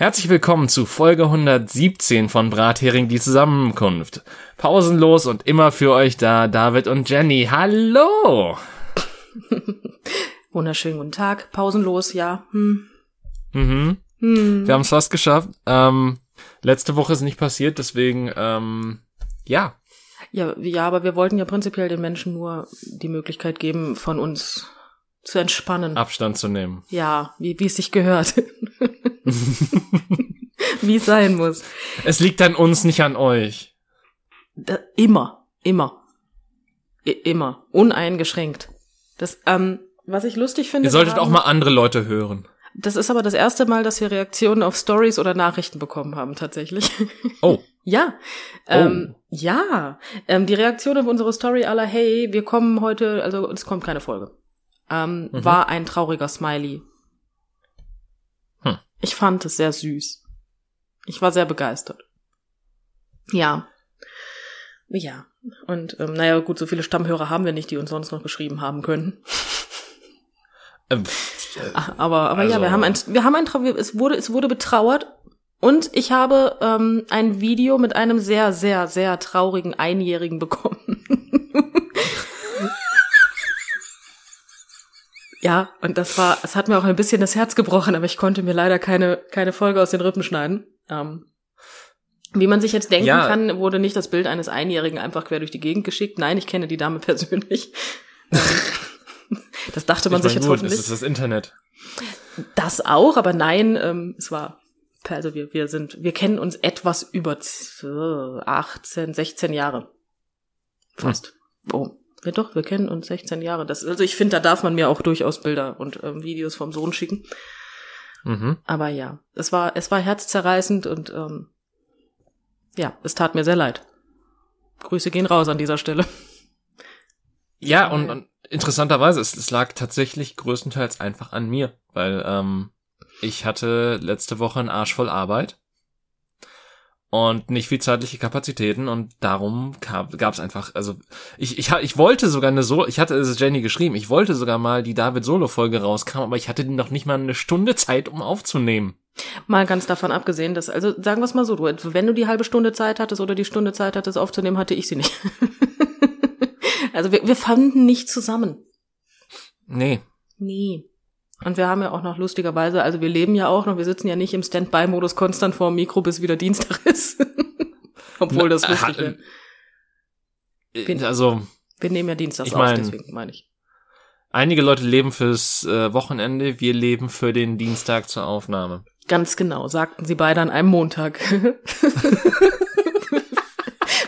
Herzlich willkommen zu Folge 117 von Brathering die Zusammenkunft. Pausenlos und immer für euch da, David und Jenny. Hallo! Wunderschönen guten Tag. Pausenlos, ja. Hm. Mhm. Hm. Wir haben es fast geschafft. Ähm, letzte Woche ist nicht passiert, deswegen, ähm, ja. Ja, ja, aber wir wollten ja prinzipiell den Menschen nur die Möglichkeit geben, von uns zu entspannen. Abstand zu nehmen. Ja, wie, wie es sich gehört. wie es sein muss. Es liegt an uns, nicht an euch. Da, immer, immer. I immer. Uneingeschränkt. Das, ähm, was ich lustig finde. Ihr solltet wir auch haben- mal andere Leute hören. Das ist aber das erste Mal, dass wir Reaktionen auf Stories oder Nachrichten bekommen haben, tatsächlich. Oh, Ja, ähm, ja. Ähm, die Reaktion auf unsere Story aller, hey, wir kommen heute, also es kommt keine Folge, ähm, Mhm. war ein trauriger Smiley. Hm. Ich fand es sehr süß. Ich war sehr begeistert. Ja. Ja. Und ähm, naja, gut, so viele Stammhörer haben wir nicht, die uns sonst noch geschrieben haben können. ähm, äh, Aber, aber ja, Also- wir haben ein, wir haben ein, es wurde, es wurde betrauert und ich habe ähm, ein Video mit einem sehr, sehr, sehr traurigen Einjährigen bekommen. ja, und das war, es hat mir auch ein bisschen das Herz gebrochen, aber ich konnte mir leider keine, keine Folge aus den Rippen schneiden. Ähm, wie man sich jetzt denken Ja. kann, wurde nicht das Bild eines Einjährigen einfach quer durch die Gegend geschickt. Nein, ich kenne die Dame persönlich. Ähm, das dachte man ich sich jetzt gut, hoffentlich. es ist das Internet. Das auch, aber nein, ähm, es war, also wir, wir sind, wir kennen uns etwas über z- 18, 16 Jahre. Fast. Oh. Ja doch, wir kennen uns 16 Jahre. Das, also ich finde, da darf man mir auch durchaus Bilder und ähm, Videos vom Sohn schicken. Mhm. Aber ja, es war, es war herzzerreißend und ähm, ja, es tat mir sehr leid. Grüße gehen raus an dieser Stelle. Ja, und, und interessanterweise, es, es lag tatsächlich größtenteils einfach an mir, weil ähm, ich hatte letzte Woche einen Arsch voll Arbeit und nicht viel zeitliche Kapazitäten und darum gab es einfach, also ich, ich, ich wollte sogar eine Solo, ich hatte es Jenny geschrieben, ich wollte sogar mal die David Solo Folge rauskam, aber ich hatte noch nicht mal eine Stunde Zeit, um aufzunehmen. Mal ganz davon abgesehen, dass, also sagen wir es mal so, du, wenn du die halbe Stunde Zeit hattest oder die Stunde Zeit hattest aufzunehmen, hatte ich sie nicht. also wir, wir fanden nicht zusammen. Nee, Nee. Und wir haben ja auch noch lustigerweise, also wir leben ja auch noch, wir sitzen ja nicht im Standby-Modus konstant vor dem Mikro, bis wieder Dienstag ist. Obwohl das lustig wäre. äh, also Wir nehmen ja Dienstags ich auf, mein- deswegen meine ich. einige Leute leben fürs äh, Wochenende, wir leben für den Dienstag zur Aufnahme. Ganz genau, sagten sie beide an einem Montag.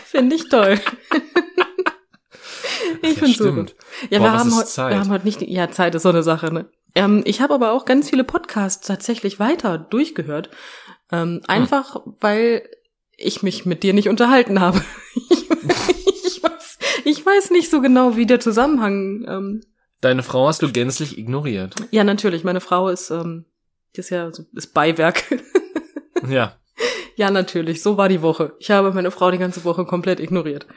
Finde ich toll. ich finde super. stimmt. Ja, Boah, wir haben, Zeit? wir haben heute nicht, ja, Zeit ist so eine Sache, ne? Ähm, ich habe aber auch ganz viele Podcasts tatsächlich weiter durchgehört. Ähm, einfach, weil ich mich mit dir nicht unterhalten habe. ich, ich, weiß, ich weiß nicht so genau, wie der Zusammenhang. Ähm, Deine Frau hast du gänzlich ignoriert. ja, natürlich, meine Frau ist, ähm, ist ja so, ist Beiwerk. Ja. ja, natürlich, so war die Woche. Ich habe meine Frau die ganze Woche komplett ignoriert.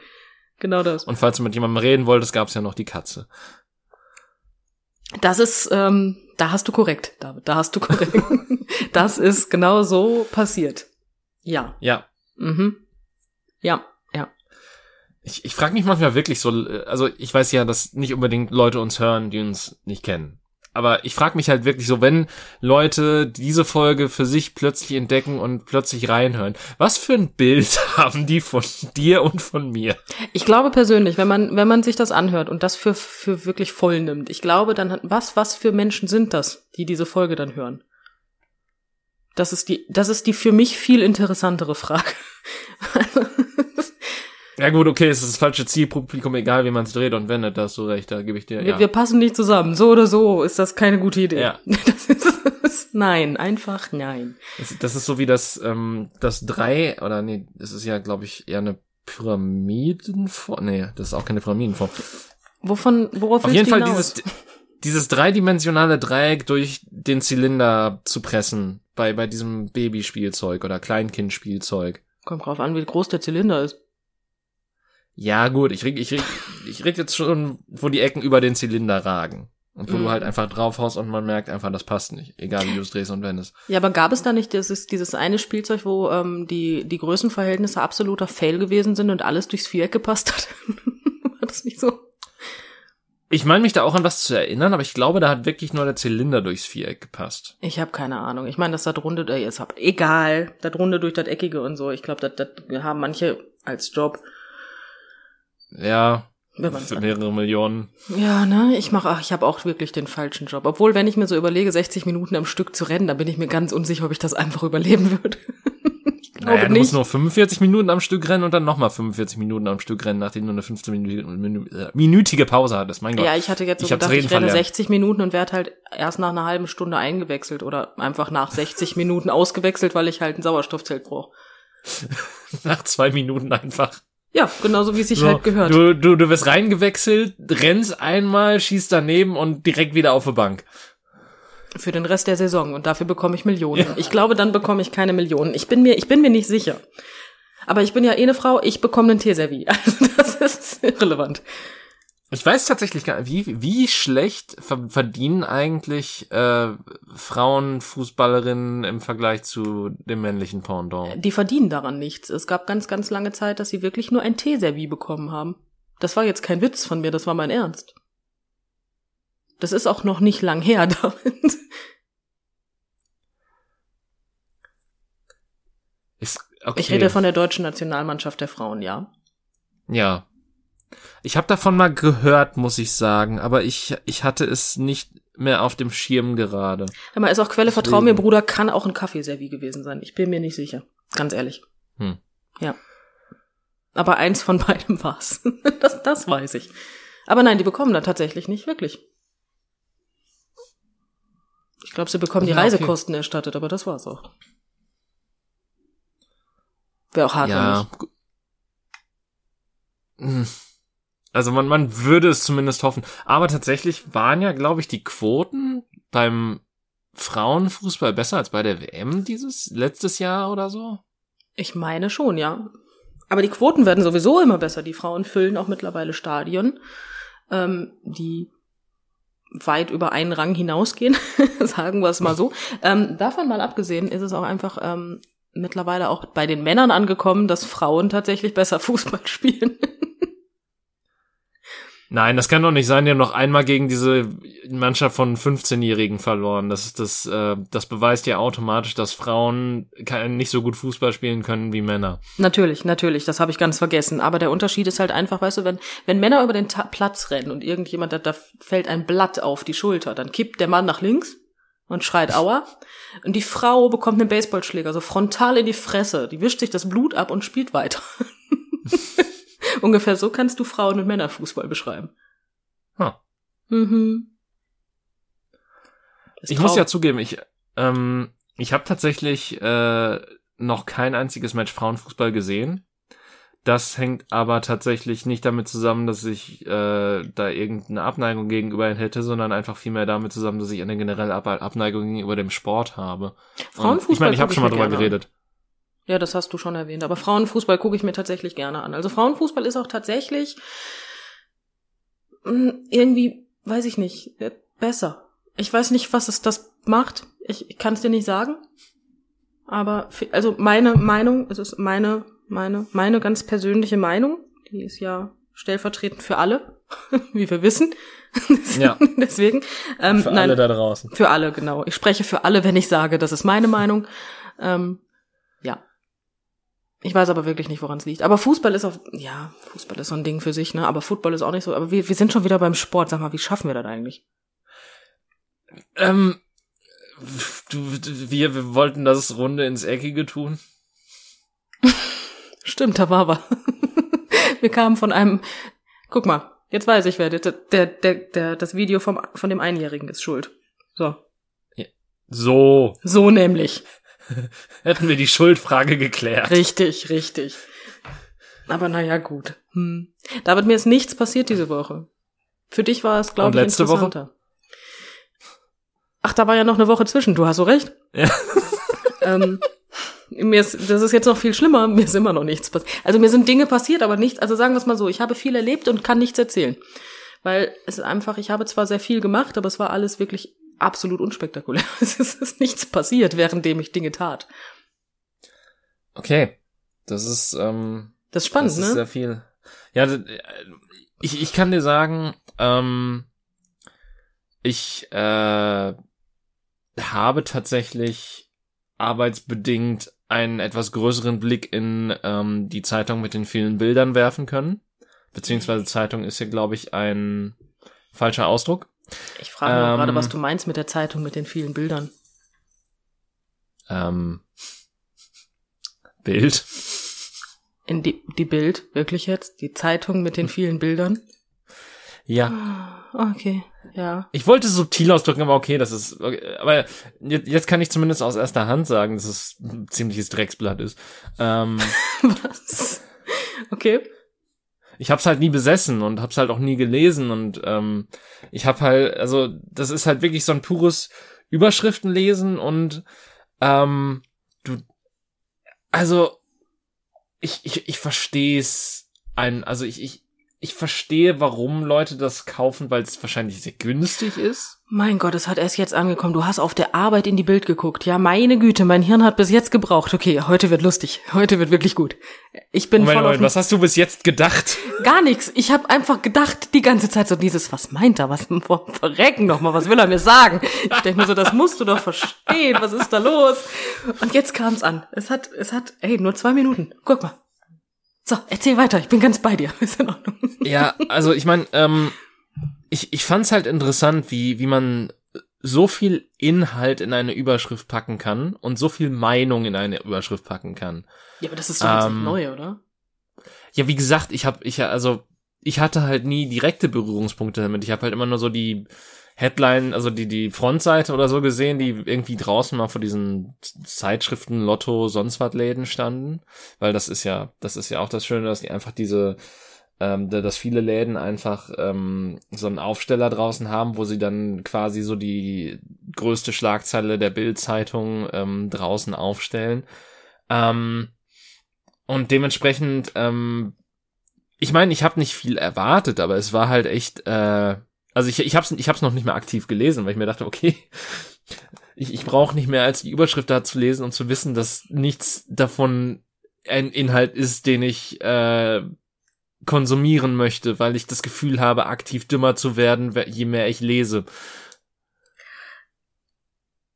Genau das. Und falls du mit jemandem reden wolltest, gab es ja noch die Katze. Das ist, ähm, da hast du korrekt, David, da hast du korrekt. das ist genau so passiert. Ja. Ja. Mhm. Ja, ja. Ich, ich frage mich manchmal wirklich so, also ich weiß ja, dass nicht unbedingt Leute uns hören, die uns nicht kennen. Aber ich frage mich halt wirklich so, wenn Leute diese Folge für sich plötzlich entdecken und plötzlich reinhören, was für ein Bild haben die von dir und von mir? Ich glaube persönlich, wenn man, wenn man sich das anhört und das für, für wirklich voll nimmt, ich glaube, dann was, was für Menschen sind das, die diese Folge dann hören? Das ist die, das ist die für mich viel interessantere Frage. Ja gut, okay, es ist das falsche Zielpublikum, egal wie man es dreht und wendet, da hast du recht, da gebe ich dir, wir, ja. wir passen nicht zusammen. So oder so ist das keine gute Idee. Ja. Das ist, nein, einfach nein. Das, das ist so wie das, ähm, das drei, oder nee, das ist ja, glaube ich, eher eine Pyramidenform. Nee, das ist auch keine Pyramidenform. Wovon, worauf Auf jeden Fall hinaus? dieses, dieses dreidimensionale Dreieck durch den Zylinder zu pressen. Bei, bei diesem Babyspielzeug oder Kleinkindspielzeug. Kommt drauf an, wie groß der Zylinder ist. Ja, gut, ich reg, ich reg, ich reg jetzt schon, wo die Ecken über den Zylinder ragen. Und wo Mhm. du halt einfach draufhaust und man merkt einfach, das passt nicht. Egal wie du es drehst und wendest. Ja, aber gab es da nicht dieses, dieses eine Spielzeug, wo ähm, die, die Größenverhältnisse absoluter Fail gewesen sind und alles durchs Viereck gepasst hat? War das nicht so? Ich meine mich da auch an was zu erinnern, aber ich glaube, da hat wirklich nur der Zylinder durchs Viereck gepasst. Ich habe keine Ahnung. Ich meine, dass das runde, äh, jetzt hab, egal, das runde durch das Eckige und so. Ich glaube, das haben manche als Job. Ja, Wenn für mehrere Millionen. Ja, ne, ich mache, ach, ich habe auch wirklich den falschen Job. Obwohl, wenn ich mir so überlege, 60 Minuten am Stück zu rennen, dann bin ich mir ganz unsicher, ob ich das einfach überleben würde. ich glaube Naja, du nicht. musst nur 45 Minuten am Stück rennen und dann nochmal 45 Minuten am Stück rennen, nachdem du eine 15-minütige Pause hattest. Mein Gott. Ja, ich hatte jetzt so Ich gedacht, ich renne verlernt. 60 Minuten und werde halt erst nach einer halben Stunde eingewechselt oder einfach nach 60 Minuten ausgewechselt, weil ich halt ein Sauerstoffzelt brauche. Nach zwei Minuten einfach. Ja, genauso wie es sich So, halt gehört. Du, du, du wirst reingewechselt, rennst einmal, schießt daneben und direkt wieder auf die Bank. Für den Rest der Saison und dafür bekomme ich Millionen. Ich glaube, dann bekomme ich keine Millionen. Ich bin mir, ich bin mir nicht sicher. Aber ich bin ja eh eine Frau, ich bekomme einen Teeservie. Also das ist irrelevant. Ich weiß tatsächlich gar nicht, wie, wie schlecht ver verdienen eigentlich äh, Frauenfußballerinnen im Vergleich zu dem männlichen Pendant. Die verdienen daran nichts. Es gab ganz, ganz lange Zeit, dass sie wirklich nur ein Teeservie bekommen haben. Das war jetzt kein Witz von mir, das war mein Ernst. Das ist auch noch nicht lang her damit. Ist, okay. Ich rede von der deutschen Nationalmannschaft der Frauen, ja. Ja. Ich habe davon mal gehört, muss ich sagen, aber ich, ich hatte es nicht mehr auf dem Schirm gerade. Mal, ist auch Quelle, Deswegen. vertrau mir, Bruder, kann auch ein Kaffeeservie gewesen sein. Ich bin mir nicht sicher. Ganz ehrlich. Hm. Ja. Aber eins von beidem war's. Das, das weiß ich. Aber nein, die bekommen da tatsächlich nicht, wirklich. Ich glaube, sie bekommen die Ja, okay. Reisekosten erstattet, aber das war's auch. Wäre auch hart, ja. Hm. Also man, man würde es zumindest hoffen. Aber tatsächlich waren ja, glaube ich, die Quoten beim Frauenfußball besser als bei der WM dieses letztes Jahr oder so. Ich meine schon, ja. Aber die Quoten werden sowieso immer besser. Die Frauen füllen auch mittlerweile Stadien, ähm, die weit über einen Rang hinausgehen, sagen wir es mal so. Ähm, davon mal abgesehen ist es auch einfach ähm, mittlerweile auch bei den Männern angekommen, dass Frauen tatsächlich besser Fußball spielen. Nein, das kann doch nicht sein. Die haben noch einmal gegen diese Mannschaft von 15-Jährigen verloren. Das, das, äh, das beweist ja automatisch, dass Frauen kein, nicht so gut Fußball spielen können wie Männer. natürlich, natürlich, das habe ich ganz vergessen. Aber der Unterschied ist halt einfach, weißt du, wenn, wenn Männer über den Ta Platz rennen und irgendjemand, da, da fällt ein Blatt auf die Schulter, dann kippt der Mann nach links und schreit Aua. Und die Frau bekommt einen Baseballschläger so frontal in die Fresse. Die wischt sich das Blut ab und spielt weiter. Ungefähr so kannst du Frauen- und Männerfußball beschreiben. Huh. Mhm. Ich muss traurig. ja zugeben, ich, ähm, ich habe tatsächlich äh, noch kein einziges Match Frauenfußball gesehen. Das hängt aber tatsächlich nicht damit zusammen, dass ich äh, da irgendeine Abneigung gegenüber hätte, sondern einfach vielmehr damit zusammen, dass ich eine generelle Ab Abneigung gegenüber dem Sport habe. Und Frauenfußball ich meine, ich habe schon mal drüber geredet. Ja, das hast du schon erwähnt. Aber Frauenfußball gucke ich mir tatsächlich gerne an. Also Frauenfußball ist auch tatsächlich mh, irgendwie, weiß ich nicht, äh, besser. Ich weiß nicht, was es das macht. Ich, ich kann es dir nicht sagen. Aber also meine Meinung, es ist meine, meine, meine ganz persönliche Meinung. Die ist ja stellvertretend für alle, wie wir wissen. Ja. Deswegen. Ähm, Für nein, alle da draußen. für alle, genau. Ich spreche für alle, wenn ich sage, das ist meine Meinung. Ähm. Ich weiß aber wirklich nicht, woran es liegt. Aber Fußball ist auch, ja, Fußball ist so ein Ding für sich, ne? Aber Football ist auch nicht so. Aber wir, wir sind schon wieder beim Sport. Sag mal, wie schaffen wir das eigentlich? Ähm, du, wir, wir wollten das Runde ins Eckige tun. Stimmt, da war wir. wir kamen von einem, guck mal, jetzt weiß ich wer, der, der, der, der das Video vom, von dem Einjährigen ist schuld. So. So, So nämlich. hätten wir die Schuldfrage geklärt. Richtig, richtig. Aber naja, gut. Hm. David, mir ist nichts passiert diese Woche. Für dich war es, glaube ich, letzte Woche? interessanter. Ach, da war ja noch eine Woche zwischen. Du hast so recht. Ja. ähm, mir ist, das ist jetzt noch viel schlimmer. Mir ist immer noch nichts passiert. Also mir sind Dinge passiert, aber nichts. Also sagen wir es mal so: Ich habe viel erlebt und kann nichts erzählen, Weil es ist einfach, ich habe zwar sehr viel gemacht, aber es war alles wirklich absolut unspektakulär. Es ist nichts passiert, währenddem ich Dinge tat. Okay. Das ist, ähm, Das ist spannend, das ist ne? sehr viel. Ja, äh, ich, ich kann dir sagen, ähm, ich äh, habe tatsächlich arbeitsbedingt einen etwas größeren Blick in ähm, die Zeitung mit den vielen Bildern werfen können. Beziehungsweise Zeitung ist ja, glaube ich, ein falscher Ausdruck. Ich frage mich Ähm, gerade, was du meinst mit der Zeitung mit den vielen Bildern. Ähm, Bild. In die, die Bild, wirklich jetzt? Die Zeitung mit den vielen Bildern? Ja. Ah, Okay, ja. Ich wollte es subtil ausdrücken, aber okay, das ist, okay, aber jetzt, jetzt kann ich zumindest aus erster Hand sagen, dass es ein ziemliches Drecksblatt ist. Ähm, Was? Okay. Ich hab's halt nie besessen und hab's halt auch nie gelesen und ähm, ich hab halt, also das ist halt wirklich so ein pures Überschriftenlesen und ähm, du, also ich ich ich verstehe es ein, also ich ich ich verstehe, warum Leute das kaufen, weil es wahrscheinlich sehr günstig ist. Mein Gott, es hat erst jetzt angekommen. Du hast auf der Arbeit in die Bild geguckt. Ja, meine Güte, mein Hirn hat bis jetzt gebraucht. Okay, heute wird lustig. Heute wird wirklich gut. Ich bin Moment, voll Moment, was hast du bis jetzt gedacht? gar nichts. Ich habe einfach gedacht die ganze Zeit so dieses, was meint er? Was boah, verrecken noch mal? Was will er mir sagen? Ich denke mir so, das musst du doch verstehen. Was ist da los? Und jetzt kam's an. Es hat, es hat, ey, nur zwei Minuten. Guck mal. So, erzähl weiter. Ich bin ganz bei dir. Ist in Ordnung. Ja, also ich meine, ähm, ich, ich fand's halt interessant, wie, wie man so viel Inhalt in eine Überschrift packen kann und so viel Meinung in eine Überschrift packen kann. Ja, aber das ist doch jetzt Ähm, nicht neu, oder? Ja, wie gesagt, ich habe ich also ich hatte halt nie direkte Berührungspunkte damit. Ich habe halt immer nur so die Headline, also die die Frontseite oder so gesehen, die irgendwie draußen mal vor diesen Zeitschriften Lotto sonst was Läden standen, weil das ist ja das ist ja auch das Schöne, dass die einfach diese ähm, da- dass viele Läden einfach ähm, so einen Aufsteller draußen haben, wo sie dann quasi so die größte Schlagzeile der Bild-Zeitung ähm, draußen aufstellen. Ähm, und dementsprechend, ähm, ich meine, ich habe nicht viel erwartet, aber es war halt echt, äh, also ich, ich habe es ich hab's noch nicht mehr aktiv gelesen, weil ich mir dachte, okay, ich, ich brauche nicht mehr als die Überschrift da zu lesen, um zu wissen, dass nichts davon ein Inhalt ist, den ich äh, konsumieren möchte, weil ich das Gefühl habe, aktiv dümmer zu werden, we- je mehr ich lese.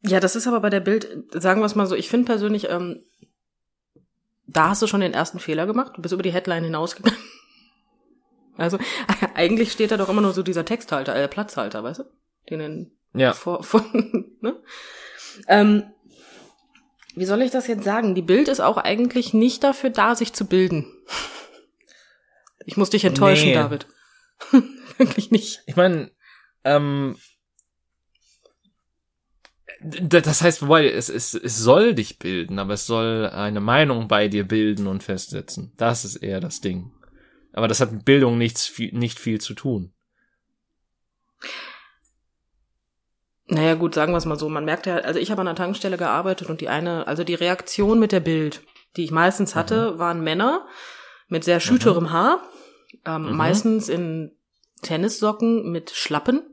Ja, das ist aber bei der Bild, sagen wir es mal so, ich finde persönlich, ähm, da hast du schon den ersten Fehler gemacht. Du bist über die Headline hinausgegangen. Also, eigentlich steht da doch immer nur so dieser Texthalter, äh, Platzhalter, weißt du? Den Ja, vor, vor, ne? Ähm, wie soll ich das jetzt sagen? Die Bild ist auch eigentlich nicht dafür da, sich zu bilden. Ich muss dich enttäuschen, Nee. David. Wirklich nicht. Ich meine, ähm, das heißt, wobei, es, es, es soll dich bilden, aber es soll eine Meinung bei dir bilden und festsetzen. Das ist eher das Ding. Aber das hat mit Bildung nichts, viel, nicht viel zu tun. Naja, gut, sagen wir es mal so. Man merkt ja, also ich habe an einer Tankstelle gearbeitet und die eine, also die Reaktion mit der Bild, die ich meistens hatte, waren Männer mit sehr schüterem Haar, ähm, Mhm. meistens in Tennissocken mit Schlappen,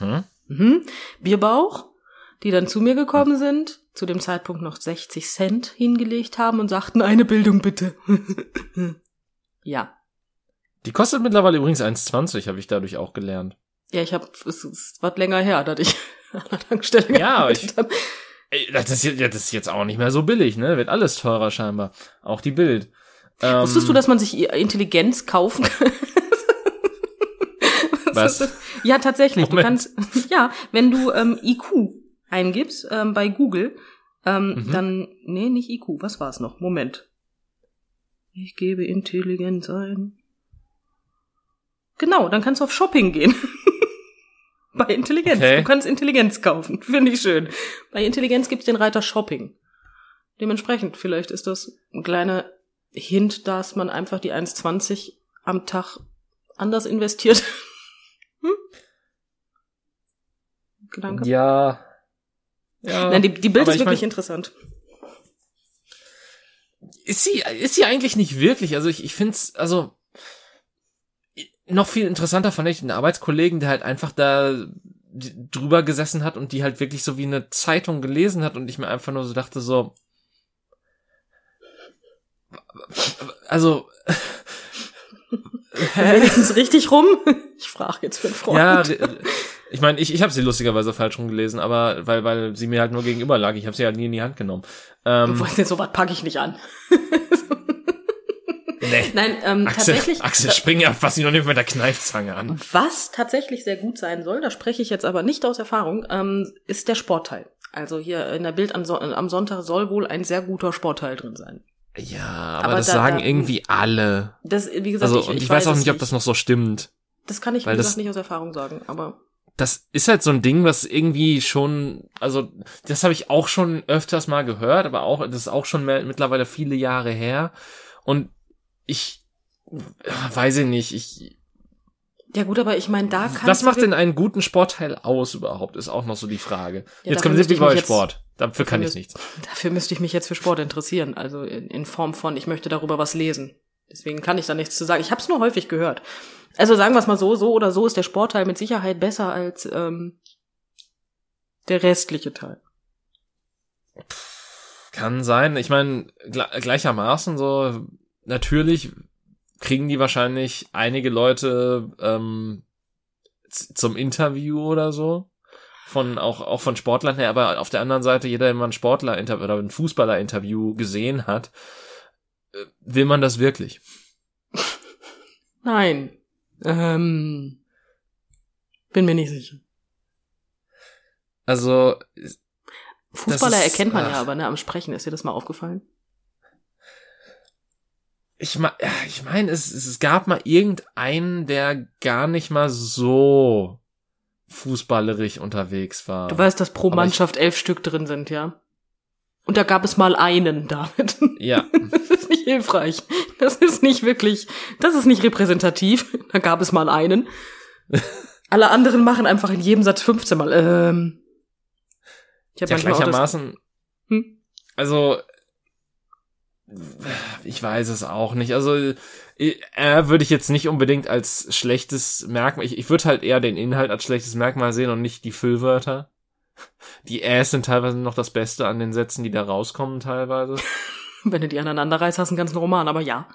Mhm. mhm. Bierbauch, die dann zu mir gekommen sind, zu dem Zeitpunkt noch 60 Cent hingelegt haben und sagten, eine Bildung bitte. ja. Die kostet mittlerweile übrigens 1,20, habe ich dadurch auch gelernt. Ja, ich habe, es ist was länger her, dass ich an der Tankstelle Ja, aber ich- habe. Ey, das ist, jetzt, das ist jetzt auch nicht mehr so billig, ne? Wird alles teurer scheinbar. Auch die Bild. Ähm, Wusstest du, dass man sich Intelligenz kaufen kann? Was? Ja, tatsächlich. Moment. Du kannst, ja, wenn du ähm, IQ eingibst ähm, bei Google, ähm, Mhm. dann, nee, nicht IQ, was war es noch? Moment. Ich gebe Intelligenz ein. Genau, dann kannst du auf Shopping gehen. bei Intelligenz. Okay. Du kannst Intelligenz kaufen. Finde ich schön. Bei Intelligenz gibt's den Reiter Shopping. Dementsprechend, vielleicht ist das ein kleiner Hint, dass man einfach die 1,20 am Tag anders investiert. hm? Gedanke? Ja. Ja. Nein, die, die Bild ist ich wirklich mein- interessant. Ist sie, ist sie eigentlich nicht wirklich. Also ich, ich find's, also noch viel interessanter fand ich einen Arbeitskollegen, der halt einfach da drüber gesessen hat und die halt wirklich so wie eine Zeitung gelesen hat und ich mir einfach nur so dachte so, also wenigstens richtig rum. Ich frage jetzt für einen Freund. Ja, ich meine, ich, ich habe sie lustigerweise falsch rumgelesen, aber weil weil sie mir halt nur gegenüber lag, ich habe sie halt nie in die Hand genommen. Ähm, du weißt so was packe ich nicht an. Nee. Nein, ähm, Axel, tatsächlich. Axel, spring ja fast noch nicht mit der Kneifzange an. Was tatsächlich sehr gut sein soll, da spreche ich jetzt aber nicht aus Erfahrung, ähm, ist der Sportteil. Also hier in der Bild am, so am Sonntag soll wohl ein sehr guter Sportteil drin sein. Ja, aber, aber das da, sagen da, irgendwie alle. Das, wie gesagt, also, ich, ich, ich weiß auch nicht, ob das noch so stimmt. Das kann ich, wie gesagt, nicht aus Erfahrung sagen, aber. Das ist halt so ein Ding, was irgendwie schon, also das habe ich auch schon öfters mal gehört, aber auch, das ist auch schon mehr, mittlerweile viele Jahre her. Und ich weiß ich nicht, ich. Ja gut, aber ich meine, da kann. Was macht denn einen guten Sportteil aus überhaupt, ist auch noch so die Frage. Ja, jetzt kommen Sie bei Sport. Dafür kann ich nichts. Dafür müsste ich mich jetzt für Sport interessieren, also in, in Form von, ich möchte darüber was lesen. Deswegen kann ich da nichts zu sagen. Ich habe es nur häufig gehört. Also sagen wir es mal so, so oder so ist der Sportteil mit Sicherheit besser als ähm, der restliche Teil. Kann sein. Ich meine, gleichermaßen so, natürlich kriegen die wahrscheinlich einige Leute ähm, zum Interview oder so. Von, auch, auch von Sportlern her, aber auf der anderen Seite, jeder, der mal ein Sportler oder ein Fußballer-Interview gesehen hat, will man das wirklich? Nein. Ähm, bin mir nicht sicher. Also. Fußballer ist, erkennt man ach, ja aber, ne, am Sprechen. Ist dir das mal aufgefallen? ich meine, ich mein, es, es gab mal irgendeinen, der gar nicht mal so fußballerisch unterwegs war. Du weißt, dass pro Aber Mannschaft elf Stück drin sind, ja? Und da gab es mal einen, David. Ja. Das ist nicht hilfreich. Das ist nicht wirklich, das ist nicht repräsentativ. Da gab es mal einen. Alle anderen machen einfach in jedem Satz 15 Mal. Ähm, ich hab ja, gleichermaßen. Hm? Also ich weiß es auch nicht. Also äh, würde ich jetzt nicht unbedingt als schlechtes Merkmal. Ich, ich würde halt eher den Inhalt als schlechtes Merkmal sehen und nicht die Füllwörter. Die Äs sind teilweise noch das Beste an den Sätzen, die da rauskommen teilweise. Wenn du die aneinander reißt, hast du einen ganzen Roman, aber ja.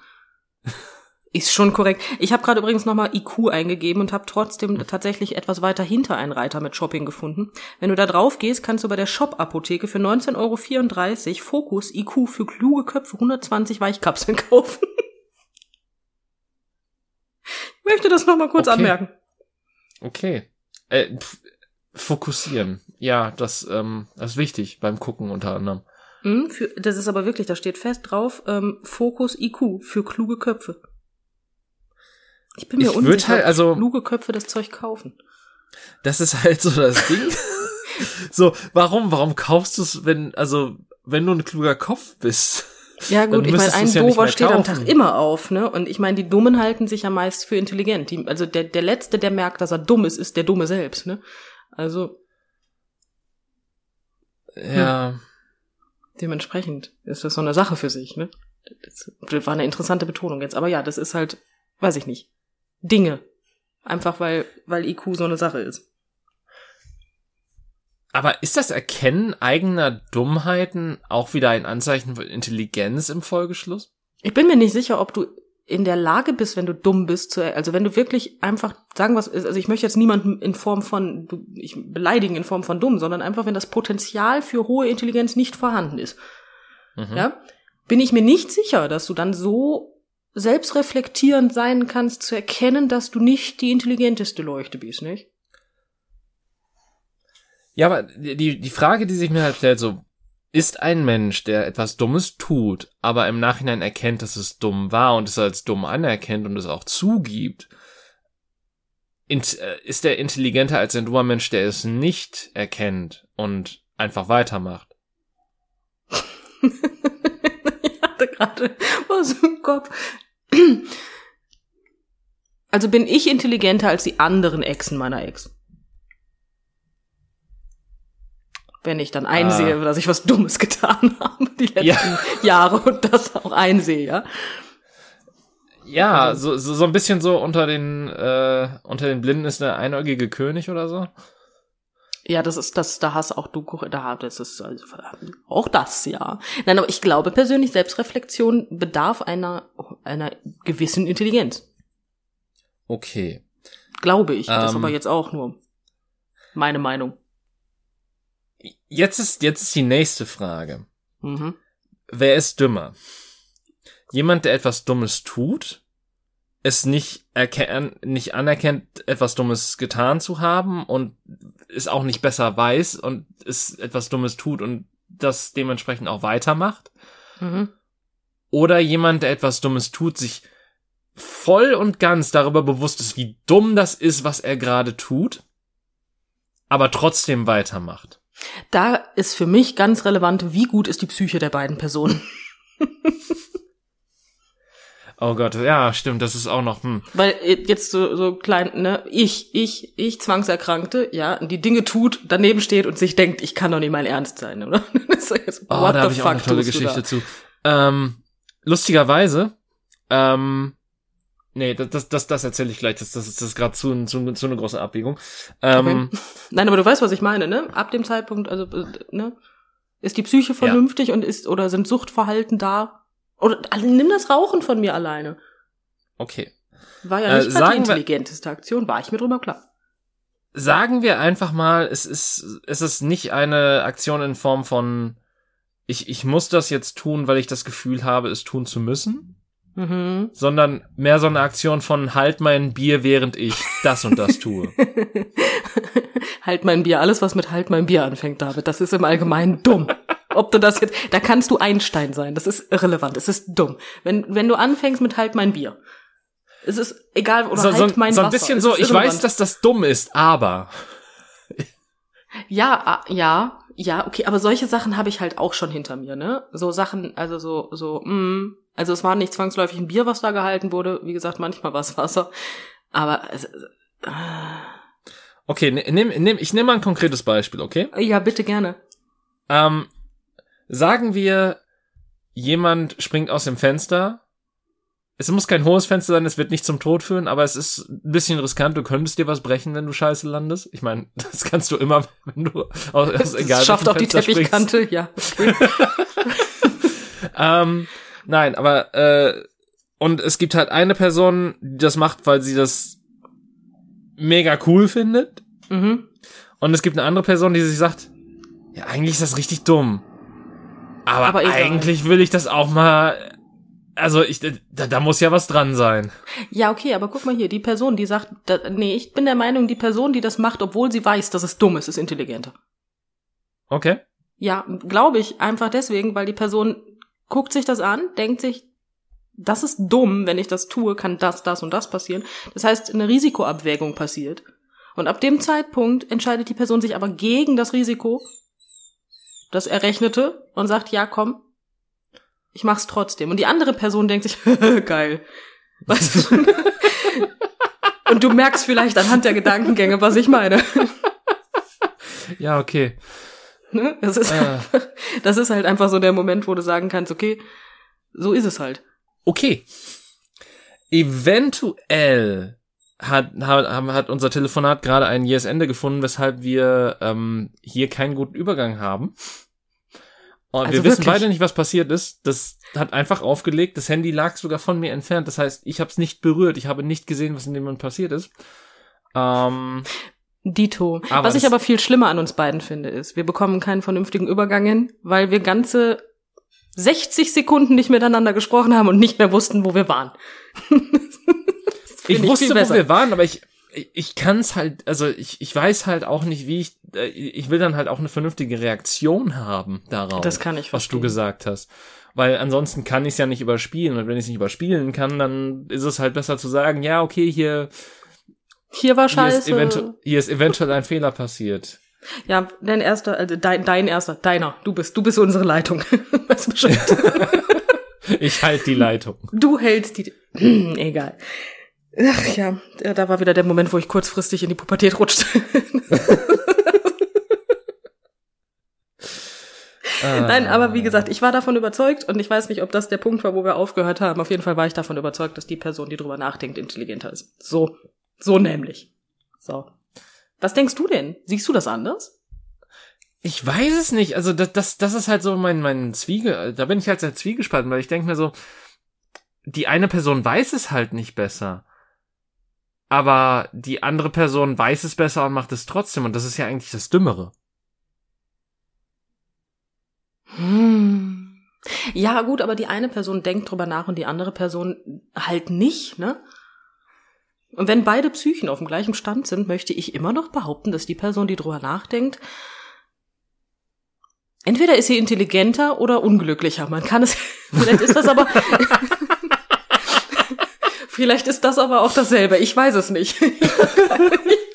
Ist schon korrekt. Ich habe gerade übrigens nochmal IQ eingegeben und habe trotzdem tatsächlich etwas weiter hinter einen Reiter mit Shopping gefunden. Wenn du da drauf gehst, kannst du bei der Shop-Apotheke für 19,34 Euro Fokus IQ für kluge Köpfe 120 Weichkapseln kaufen. ich möchte das nochmal kurz okay. anmerken. Okay. Äh, fokussieren. Ja, das, ähm, das ist wichtig beim Gucken unter anderem. Mhm, für, das ist aber wirklich, da steht fest drauf, ähm, Fokus IQ für kluge Köpfe. Ich bin mir ich unsicher, halt, also, kluge Köpfe das Zeug kaufen. Das ist halt so das Ding. so, warum, warum kaufst du es, wenn, also, wenn du ein kluger Kopf bist? Ja gut, ich meine, ein Dover steht am Tag immer auf, ne? Und ich meine, die Dummen halten sich ja meist für intelligent. Die, also der, der Letzte, der merkt, dass er dumm ist, ist der Dumme selbst, ne? Also. Ja. Hm. Dementsprechend ist das so eine Sache für sich, ne? Das war eine interessante Betonung jetzt. Aber ja, das ist halt, weiß ich nicht. Dinge. Einfach weil, weil IQ so eine Sache ist. Aber ist das Erkennen eigener Dummheiten auch wieder ein Anzeichen von Intelligenz im Folgeschluss? Ich bin mir nicht sicher, ob du in der Lage bist, wenn du dumm bist, zu, also wenn du wirklich einfach sagen was, also ich möchte jetzt niemanden in Form von, ich beleidigen in Form von dumm, sondern einfach, wenn das Potenzial für hohe Intelligenz nicht vorhanden ist, mhm. ja, bin ich mir nicht sicher, dass du dann so selbstreflektierend sein kannst, zu erkennen, dass du nicht die intelligenteste Leuchte bist, nicht? Ja, aber die, die Frage, die sich mir halt stellt, so, ist ein Mensch, der etwas Dummes tut, aber im Nachhinein erkennt, dass es dumm war und es als dumm anerkennt und es auch zugibt, äh, ist er intelligenter als ein dummer Mensch, der es nicht erkennt und einfach weitermacht? ich hatte gerade was im Kopf. Also bin ich intelligenter als die anderen Exen meiner Ex. Wenn ich dann einsehe, ah. dass ich was Dummes getan habe die letzten ja. Jahre und das auch einsehe, ja. Ja, so, so, so ein bisschen so unter den, äh, unter den Blinden ist der einäugige König oder so. Ja, das ist das, da hast auch du, da, das ist also, auch das, ja. Nein, aber ich glaube persönlich, Selbstreflexion bedarf einer, einer gewissen Intelligenz. Okay. Glaube ich. Das ist Ähm. aber jetzt auch nur meine Meinung. Jetzt ist, jetzt ist die nächste Frage. Mhm. Wer ist dümmer? Jemand, der etwas Dummes tut, es nicht, erken nicht anerkennt, etwas Dummes getan zu haben und es auch nicht besser weiß und es etwas Dummes tut und das dementsprechend auch weitermacht? Mhm. Oder jemand, der etwas Dummes tut, sich voll und ganz darüber bewusst ist, wie dumm das ist, was er gerade tut, aber trotzdem weitermacht? Da ist für mich ganz relevant, wie gut ist die Psyche der beiden Personen. Oh Gott, ja, stimmt, das ist auch noch, hm. Weil äh, jetzt so, so klein, ne, ich, ich, ich Zwangserkrankte, ja, die Dinge tut, daneben steht und sich denkt, ich kann doch nicht mein Ernst sein, oder? Das ist jetzt, Oh, what da the habe ich auch eine fuck tolle Geschichte zu. Ähm, lustigerweise, ähm, nee, das, das, das, das erzähle ich gleich. Das, das ist das ist gerade zu, zu, zu eine große Abbiegung. Ähm, Okay. Nein, aber du weißt, was ich meine, ne? Ab dem Zeitpunkt, also, äh, ne? Ist die Psyche vernünftig und ist, oder sind Suchtverhalten da? Oder also, nimm das Rauchen von mir alleine. okay. War ja Äh, nicht sagen die intelligenteste Aktion, war ich mir drüber klar. Sagen wir einfach mal, es ist, es ist nicht eine Aktion in Form von, ich, ich muss das jetzt tun, weil ich das Gefühl habe, es tun zu müssen, Mhm. sondern mehr so eine Aktion von halt mein Bier, während ich das und das tue. halt mein Bier, alles was mit halt mein Bier anfängt, David, das ist im Allgemeinen dumm. Ob du das jetzt, da kannst du Einstein sein, das ist irrelevant, es ist dumm. Wenn, wenn du anfängst mit halt mein Bier. Es ist egal, oder so, halt so, mein so ein Wasser. bisschen so, ich irrelevant. weiß, dass das dumm ist, aber. Ja, ah, ja, ja, okay, aber solche Sachen habe ich halt auch schon hinter mir, ne? So Sachen, also so, so, mm, also es war nicht zwangsläufig ein Bier, was da gehalten wurde, wie gesagt, manchmal war es Wasser, aber es, äh, Okay, ne- nehm, nehm, ich nehme mal ein konkretes Beispiel, okay? ja, bitte gerne. Ähm, sagen wir, jemand springt aus dem Fenster. Es muss kein hohes Fenster sein, es wird nicht zum Tod führen, aber es ist ein bisschen riskant. Du könntest dir was brechen, wenn du scheiße landest. Ich meine, das kannst du immer, wenn du aus, aus egal Das schafft auch die Fenster springst. Teppichkante, ja. Okay. Ähm, nein, aber äh, und es gibt halt eine Person, die das macht, weil sie das mega cool findet. mhm. Und es gibt eine andere Person, die sich sagt, ja, eigentlich ist das richtig dumm. Aber, Aber eigentlich will ich das auch mal. Also ich, da, da muss ja was dran sein. Ja, okay, aber guck mal hier, die Person, die sagt, da, nee, ich bin der Meinung, die Person, die das macht, obwohl sie weiß, dass es dumm ist, ist intelligenter. Okay. Ja, glaube ich, einfach deswegen, weil die Person guckt sich das an, denkt sich, das ist dumm, wenn ich das tue, kann das, das und das passieren. Das heißt, eine Risikoabwägung passiert. Und ab dem Zeitpunkt entscheidet die Person sich aber gegen das Risiko, das Errechnete, und sagt, ja, komm, ich mach's trotzdem. Und die andere Person denkt sich, geil. Weißt du? und du merkst vielleicht anhand der Gedankengänge, was ich meine. Ja, okay. Ne? Das ist, Äh, das ist halt einfach so der Moment, wo du sagen kannst, okay, so ist es halt. okay. Eventuell hat, hat, hat unser Telefonat gerade ein jähes Ende gefunden, weshalb wir ähm, hier keinen guten Übergang haben. Und Also wir wissen wirklich? beide nicht, was passiert ist. Das hat einfach aufgelegt. Das Handy lag sogar von mir entfernt. Das heißt, ich habe es nicht berührt. Ich habe nicht gesehen, was in dem Moment passiert ist. Ähm, Dito. Was ich aber viel schlimmer an uns beiden finde, ist, wir bekommen keinen vernünftigen Übergang hin, weil wir ganze 60 Sekunden nicht miteinander gesprochen haben und nicht mehr wussten, wo wir waren. Ich finde wusste, wo wir waren, aber ich, ich, kann es halt, also ich, ich weiß halt auch nicht, wie ich, äh, ich will dann halt auch eine vernünftige Reaktion haben darauf. Das kann ich was du verstehen. gesagt hast. Weil ansonsten kann ich es ja nicht überspielen. Und wenn ich es nicht überspielen kann, dann ist es halt besser zu sagen, ja, okay, hier, Hier war hier, ist, scheiße. eventu hier ist eventuell ein Fehler passiert. Ja, dein erster, also dein, dein erster, deiner. Du bist, du bist unsere Leitung. weißt Bescheid? Ich halte die Leitung. Du hältst die. Egal. Ach ja, ja, da war wieder der Moment, wo ich kurzfristig in die Pubertät rutschte. Nein, aber wie gesagt, ich war davon überzeugt und ich weiß nicht, ob das der Punkt war, wo wir aufgehört haben. Auf jeden Fall war ich davon überzeugt, dass die Person, die drüber nachdenkt, intelligenter ist. So. So nämlich. So. Was denkst du denn? Siehst du das anders? Ich weiß es nicht. Also das, das, das ist halt so mein, mein Zwiege, da bin ich halt sehr zwiegespalten, weil ich denke mir so, die eine Person weiß es halt nicht besser. Aber die andere Person weiß es besser und macht es trotzdem. Und das ist ja eigentlich das Dümmere. Hm. Ja, gut, aber die eine Person denkt drüber nach und die andere Person halt nicht, ne? Und wenn beide Psychen auf dem gleichen Stand sind, möchte ich immer noch behaupten, dass die Person, die drüber nachdenkt, entweder ist sie intelligenter oder unglücklicher. Man kann es, vielleicht ist das aber, vielleicht ist das aber auch dasselbe. Ich weiß es nicht.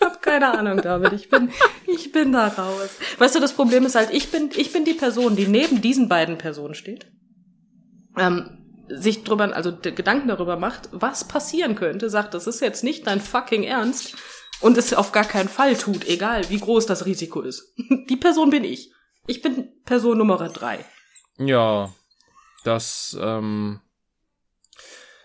Ich habe keine Ahnung, David. Ich bin, ich bin da raus. Weißt du, das Problem ist halt, ich bin, ich bin die Person, die neben diesen beiden Personen steht. Ähm, sich drüber, also Gedanken darüber macht, was passieren könnte, sagt, das ist jetzt nicht dein fucking Ernst und es auf gar keinen Fall tut, egal wie groß das Risiko ist. Die Person bin ich. Ich bin Person Nummer drei. Ja, das, ähm,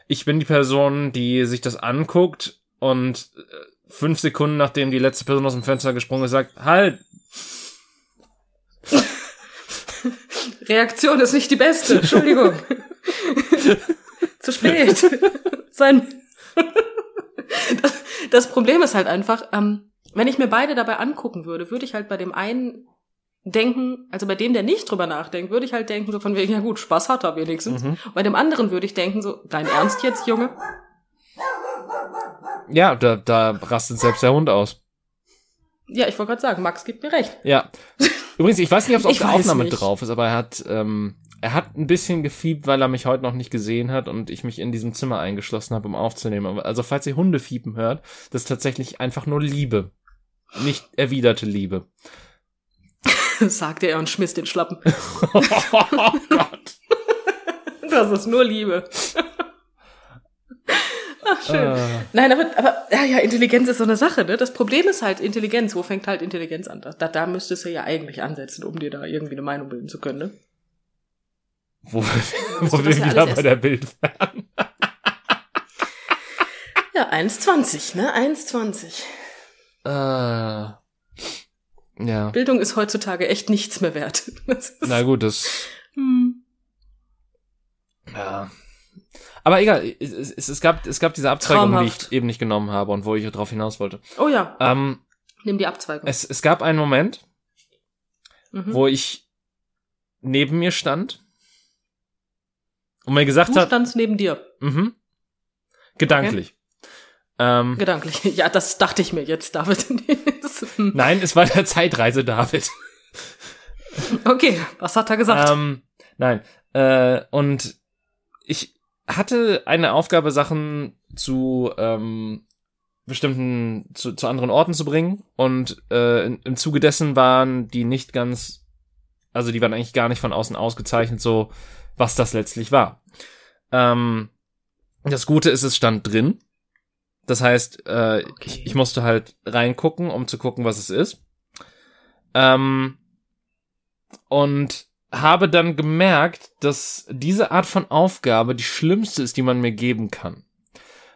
ich bin die Person, die sich das anguckt und äh, fünf Sekunden nachdem die letzte Person aus dem Fenster gesprungen ist, sagt, halt! Reaktion ist nicht die beste, Entschuldigung. Zu spät. Sein. Das, das, Problem ist halt einfach, ähm, wenn ich mir beide dabei angucken würde, würde ich halt bei dem einen denken, also bei dem, der nicht drüber nachdenkt, würde ich halt denken, so von wegen, ja gut, Spaß hat er wenigstens. Mhm. Bei dem anderen würde ich denken, so, dein Ernst jetzt, Junge? Ja, da, da rastet selbst der Hund aus. Ja, ich wollte gerade sagen, Max gibt mir recht. Ja. Übrigens, ich weiß nicht, ob es auf der Aufnahme nicht. drauf ist, aber er hat, ähm, er hat ein bisschen gefiebt, weil er mich heute noch nicht gesehen hat und ich mich in diesem Zimmer eingeschlossen habe, um aufzunehmen. Also falls ihr Hunde fiepen hört, das ist tatsächlich einfach nur Liebe. Nicht erwiderte Liebe. sagte er und schmiss den Schlappen. oh Gott. Das ist nur Liebe. Ach, schön. Uh. Nein, aber, aber ja, ja, Intelligenz ist so eine Sache, ne? Das Problem ist halt Intelligenz. Wo fängt halt Intelligenz an? Da, da müsstest du ja eigentlich ansetzen, um dir da irgendwie eine Meinung bilden zu können, ne? Wo, wo wir wieder bei der Bild werden. ja, 1,20, ne? 1,20. Äh. Ja. Bildung ist heutzutage echt nichts mehr wert. Na gut, das. Hm. Ja. Aber egal, es, es, es, gab, es gab diese Abzweigung, Traumhaft. die ich eben nicht genommen habe und wo ich darauf hinaus wollte. Oh ja. Ähm, Nimm die Abzweigung. Es, es gab einen Moment, mhm. wo ich neben mir stand und mir gesagt du hat. Du standst neben dir. Mhm. Gedanklich. Okay. Ähm, Gedanklich. Ja, das dachte ich mir jetzt, David. Nein, es war der Zeitreise, David. Okay, was hat er gesagt? Ähm, nein. Äh, und ich hatte eine Aufgabe, Sachen zu ähm, bestimmten, zu, zu anderen Orten zu bringen. Und äh, im Zuge dessen waren die nicht ganz, also die waren eigentlich gar nicht von außen ausgezeichnet, so was das letztlich war. Ähm, das Gute ist, es stand drin. Das heißt, äh, okay. ich, ich musste halt reingucken, um zu gucken, was es ist. Ähm, und habe dann gemerkt, dass diese Art von Aufgabe die schlimmste ist, die man mir geben kann.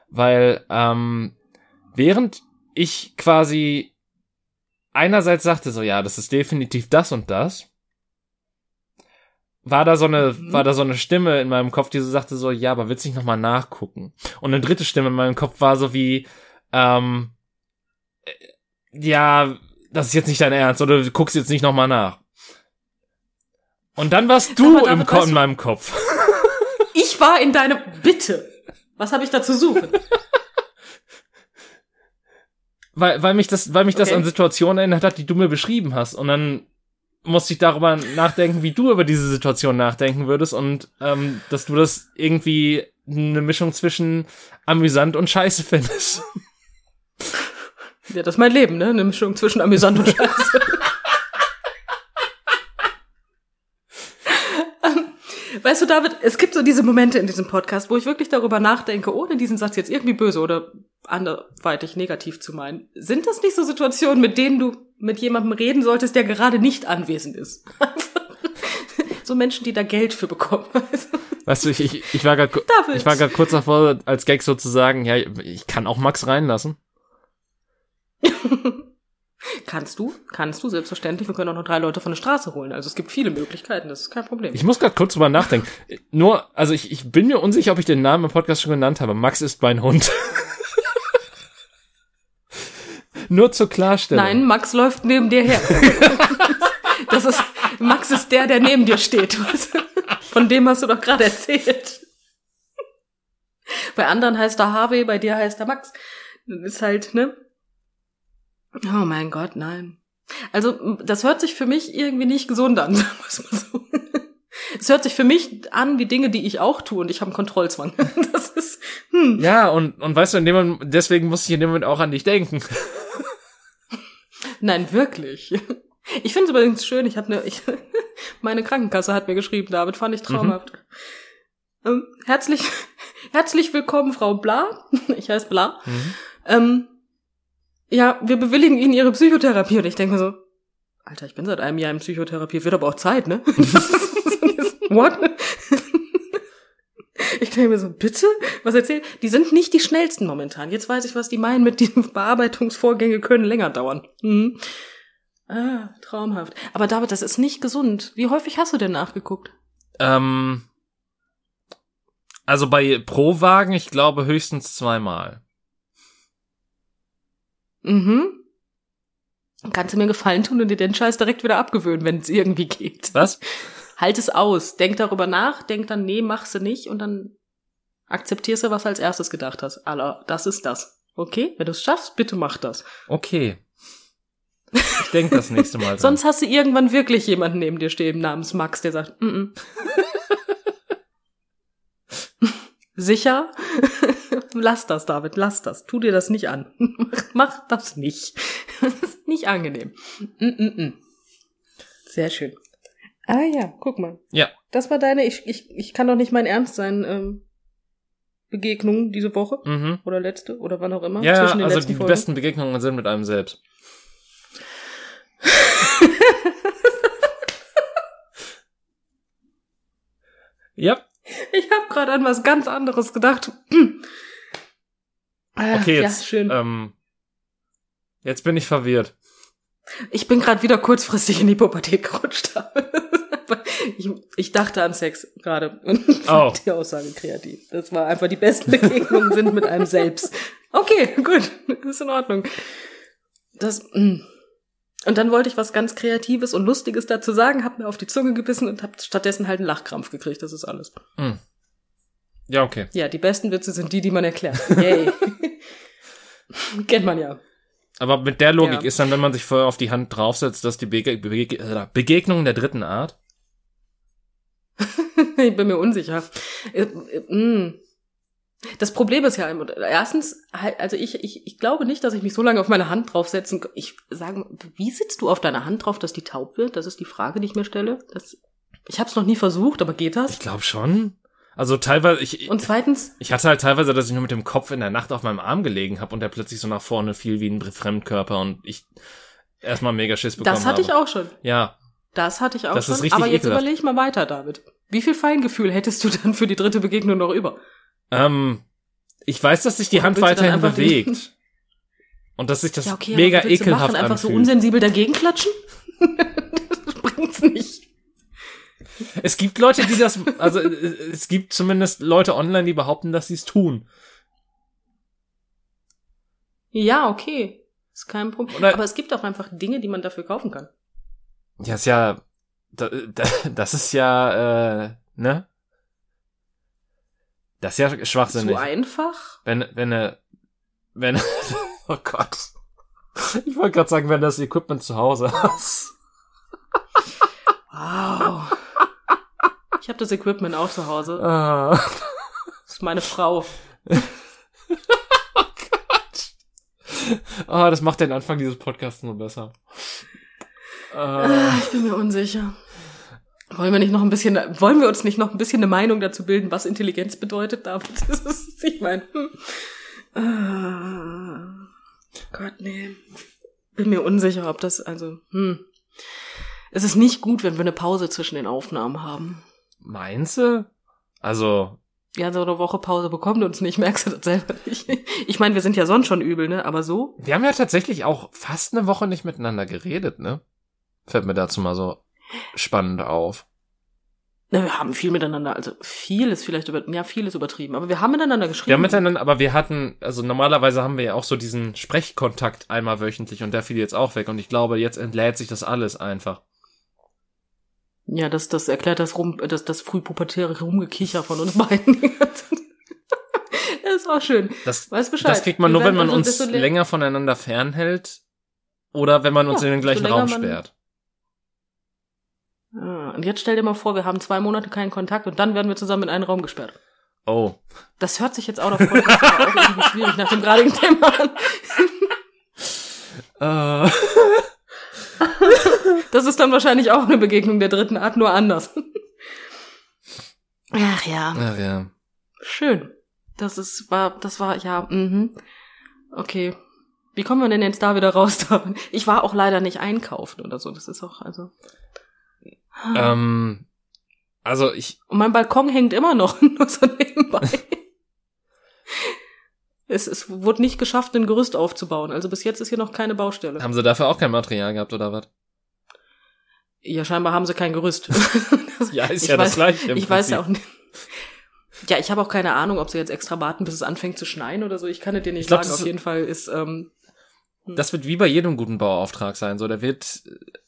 Weil ähm, während ich quasi einerseits sagte so, ja, das ist definitiv das und das, war da so eine, mhm. war da so eine Stimme in meinem Kopf, die so sagte so, ja, aber willst du nicht nochmal nachgucken? Und eine dritte Stimme in meinem Kopf war so wie, ähm, äh, ja, das ist jetzt nicht dein Ernst, oder du guckst jetzt nicht nochmal nach. Und dann warst du im Ko in meinem Kopf. Ich war in deinem, bitte. Was habe ich da zu suchen? weil, weil mich das, weil mich okay. das an Situationen erinnert hat, die du mir beschrieben hast. Und dann musste ich darüber nachdenken, wie du über diese Situation nachdenken würdest und ähm, dass du das irgendwie eine Mischung zwischen amüsant und scheiße findest. Ja, das ist mein Leben, ne? Eine Mischung zwischen amüsant und scheiße. Weißt du, David, es gibt so diese Momente in diesem Podcast, wo ich wirklich darüber nachdenke, ohne diesen Satz jetzt irgendwie böse oder anderweitig negativ zu meinen. Sind das nicht so Situationen, mit denen du mit jemandem reden solltest, der gerade nicht anwesend ist? so Menschen, die da Geld für bekommen. Weißt du, ich, ich, ich war gerade ich war gerade kurz davor, als Gag sozusagen, ja, ich kann auch Max reinlassen. Kannst du? Kannst du, selbstverständlich. Wir können auch noch drei Leute von der Straße holen. Also es gibt viele Möglichkeiten, das ist kein Problem. Ich muss gerade kurz drüber nachdenken. Nur, also ich, ich bin mir unsicher, ob ich den Namen im Podcast schon genannt habe. Max ist mein Hund. Nur zur Klarstellung. Nein, Max läuft neben dir her. das ist, Max ist der, der neben dir steht. Von dem hast du doch gerade erzählt. Bei anderen heißt er Harvey, bei dir heißt er Max. Ist halt, ne? Oh mein Gott, nein. Also, das hört sich für mich irgendwie nicht gesund an, sagen wir mal so. Es hört sich für mich an wie Dinge, die ich auch tue und ich habe einen Kontrollzwang. Das ist, hm. Ja, und, und weißt du, in dem Moment, deswegen muss ich in dem Moment auch an dich denken. Nein, wirklich. Ich finde es übrigens schön, ich habe ne, ich, meine Krankenkasse hat mir geschrieben, David, fand ich traumhaft. Ähm, herzlich, herzlich willkommen, Frau Bla. Ich heiße Bla. Mhm. Ähm, ja, wir bewilligen Ihnen Ihre Psychotherapie. Und ich denke mir so, Alter, ich bin seit einem Jahr in Psychotherapie, wird aber auch Zeit, ne? What? Ich denke mir so, bitte? Was erzählt? Die sind nicht die schnellsten momentan. Jetzt weiß ich, was die meinen mit diesen Bearbeitungsvorgänge können länger dauern. Mhm. Ah, traumhaft. Aber David, das ist nicht gesund. Wie häufig hast du denn nachgeguckt? Ähm, also bei Pro-Wagen, ich glaube höchstens zweimal. Mhm. Kannst du mir Gefallen tun und dir den Scheiß direkt wieder abgewöhnen, wenn es irgendwie geht. Was? Halt es aus. Denk darüber nach, denk dann, nee, machst du nicht und dann akzeptierst du, was du als erstes gedacht hast. Aller, das ist das. Okay? Wenn du es schaffst, bitte mach das. Okay. Ich denke das nächste Mal. Sonst hast du irgendwann wirklich jemanden neben dir stehen namens Max, der sagt, mm -mm. Sicher? lass das, David, lass das. Tu dir das nicht an. Mach das nicht. Das ist nicht angenehm. Mm -mm -mm. Sehr schön. Ah ja, guck mal. Ja. Das war deine, ich, ich, ich kann doch nicht mein Ernst sein, ähm, Begegnung diese Woche. Mhm. Oder letzte, oder wann auch immer. Ja, zwischen den also letzten die Folgen. besten Begegnungen sind mit einem selbst. ja, Ich habe gerade an was ganz anderes gedacht. Ah, okay, Ja, jetzt, schön. ähm, jetzt bin ich verwirrt. Ich bin gerade wieder kurzfristig in die Pubertät gerutscht. ich, ich dachte an Sex gerade und Oh. fand die Aussage kreativ. Das war einfach die besten Begegnungen sind mit einem selbst. Okay, gut, ist in Ordnung. Das mm. Und dann wollte ich was ganz Kreatives und Lustiges dazu sagen, hab mir auf die Zunge gebissen und hab stattdessen halt einen Lachkrampf gekriegt. Das ist alles. Hm. Ja, okay. Ja, die besten Witze sind die, die man erklärt. Yay. Kennt man ja. Aber mit der Logik Ja. ist dann, wenn man sich vorher auf die Hand draufsetzt, dass die Bege Bege äh, Begegnung der dritten Art. ich bin mir unsicher. Mm. Das Problem ist ja, erstens, halt, also ich, ich, ich glaube nicht, dass ich mich so lange auf meine Hand draufsetzen kann. Ich sage, wie sitzt du auf deiner Hand drauf, dass die taub wird? Das ist die Frage, die ich mir stelle. Das, ich habe es noch nie versucht, aber geht Ich das? glaube schon. Also teilweise, ich, Und zweitens, ich hatte halt teilweise, dass ich nur mit dem Kopf in der Nacht auf meinem Arm gelegen habe und der plötzlich so nach vorne fiel wie ein Fremdkörper und ich erstmal mega Schiss bekommen das hatte habe. ich auch schon. Ja, Das hatte ich auch Das schon. ist richtig aber jetzt ekelhaft. überleg mal weiter, David. Wie viel Feingefühl hättest du dann für die dritte Begegnung noch über? Ähm, ich weiß, dass sich die Hand weiterhin bewegt. Und dass sich das Ja, okay, mega aber ekelhaft machen, einfach so unsensibel dagegen klatschen? das bringt's nicht. Es gibt Leute, die das, also äh, es gibt zumindest Leute online, die behaupten, dass sie es tun. Ja, okay. Ist kein Problem. Oder- Aber es gibt auch einfach Dinge, die man dafür kaufen kann. Ja, ist ja, da, da, das ist ja, äh, ne? Das ist ja schwachsinnig. Zu einfach? Wenn, wenn, äh, wenn, oh Gott. Ich wollte gerade sagen, wenn du das Equipment zu Hause hast. Wow. Ich habe das Equipment auch zu Hause. Ah, Das ist meine Frau. ah, das macht den Anfang dieses Podcasts nur besser. Ah, Ah, Ich bin mir unsicher. Wollen wir nicht noch ein bisschen, wollen wir uns nicht noch ein bisschen eine Meinung dazu bilden, was Intelligenz bedeutet, David? Das ist, ich meine, hm. Ah, Gott, nee. Bin mir unsicher, ob das, also, hm. Es ist nicht gut, wenn wir eine Pause zwischen den Aufnahmen haben. Meinst du? Also, Ja, so eine Woche Pause bekommt uns nicht, merkst du das selber nicht. Ich meine, wir sind ja sonst schon übel, ne? Aber so? wir haben ja tatsächlich auch fast eine Woche nicht miteinander geredet, ne? Fällt mir dazu mal so spannend auf. Ne, wir haben viel miteinander, also viel ist vielleicht über, ja, viel ist übertrieben, aber wir haben miteinander geschrieben. Wir haben miteinander, aber wir hatten, also normalerweise haben wir ja auch so diesen Sprechkontakt einmal wöchentlich und der fiel jetzt auch weg und ich glaube, jetzt entlädt sich das alles einfach. Ja, das, das erklärt das rum, das, das frühpubertäre Rumgekicher von uns beiden. das ist auch schön. Das, Weiß Bescheid. das kriegt man Wir nur, wenn man also uns länger voneinander fernhält oder wenn man uns Ja, in den gleichen Raum sperrt. Ah, und jetzt stell dir mal vor, wir haben zwei Monate keinen Kontakt und dann werden wir zusammen in einen Raum gesperrt. Oh. Das hört sich jetzt of context aber auch irgendwie schwierig nach dem gradigen Thema an. Äh, Das ist dann wahrscheinlich auch eine Begegnung der dritten Art, nur anders. Ach ja, ach ja. schön. Das ist, war, das war, ja, mhm. Okay. Wie kommen wir denn jetzt da wieder raus? Ich war auch leider nicht einkaufen oder so. Das ist auch, also. Ähm, also ich, Und mein Balkon hängt immer noch, nur so nebenbei. es, es wurde nicht geschafft, ein Gerüst aufzubauen. Also bis jetzt ist hier noch keine Baustelle. haben sie dafür auch kein Material gehabt oder was? Ja, scheinbar haben sie kein Gerüst. Ja, ist Ich ja das weiß- gleiche. im ich weiß ja auch nicht. Ja, ich habe auch keine Ahnung, ob sie jetzt extra warten, bis es anfängt zu schneien oder so. Ich kann es dir nicht Ich glaub, sagen. das Auf jeden Fall ist, ähm, Das wird wie bei jedem guten Bauauftrag sein. So, der wird,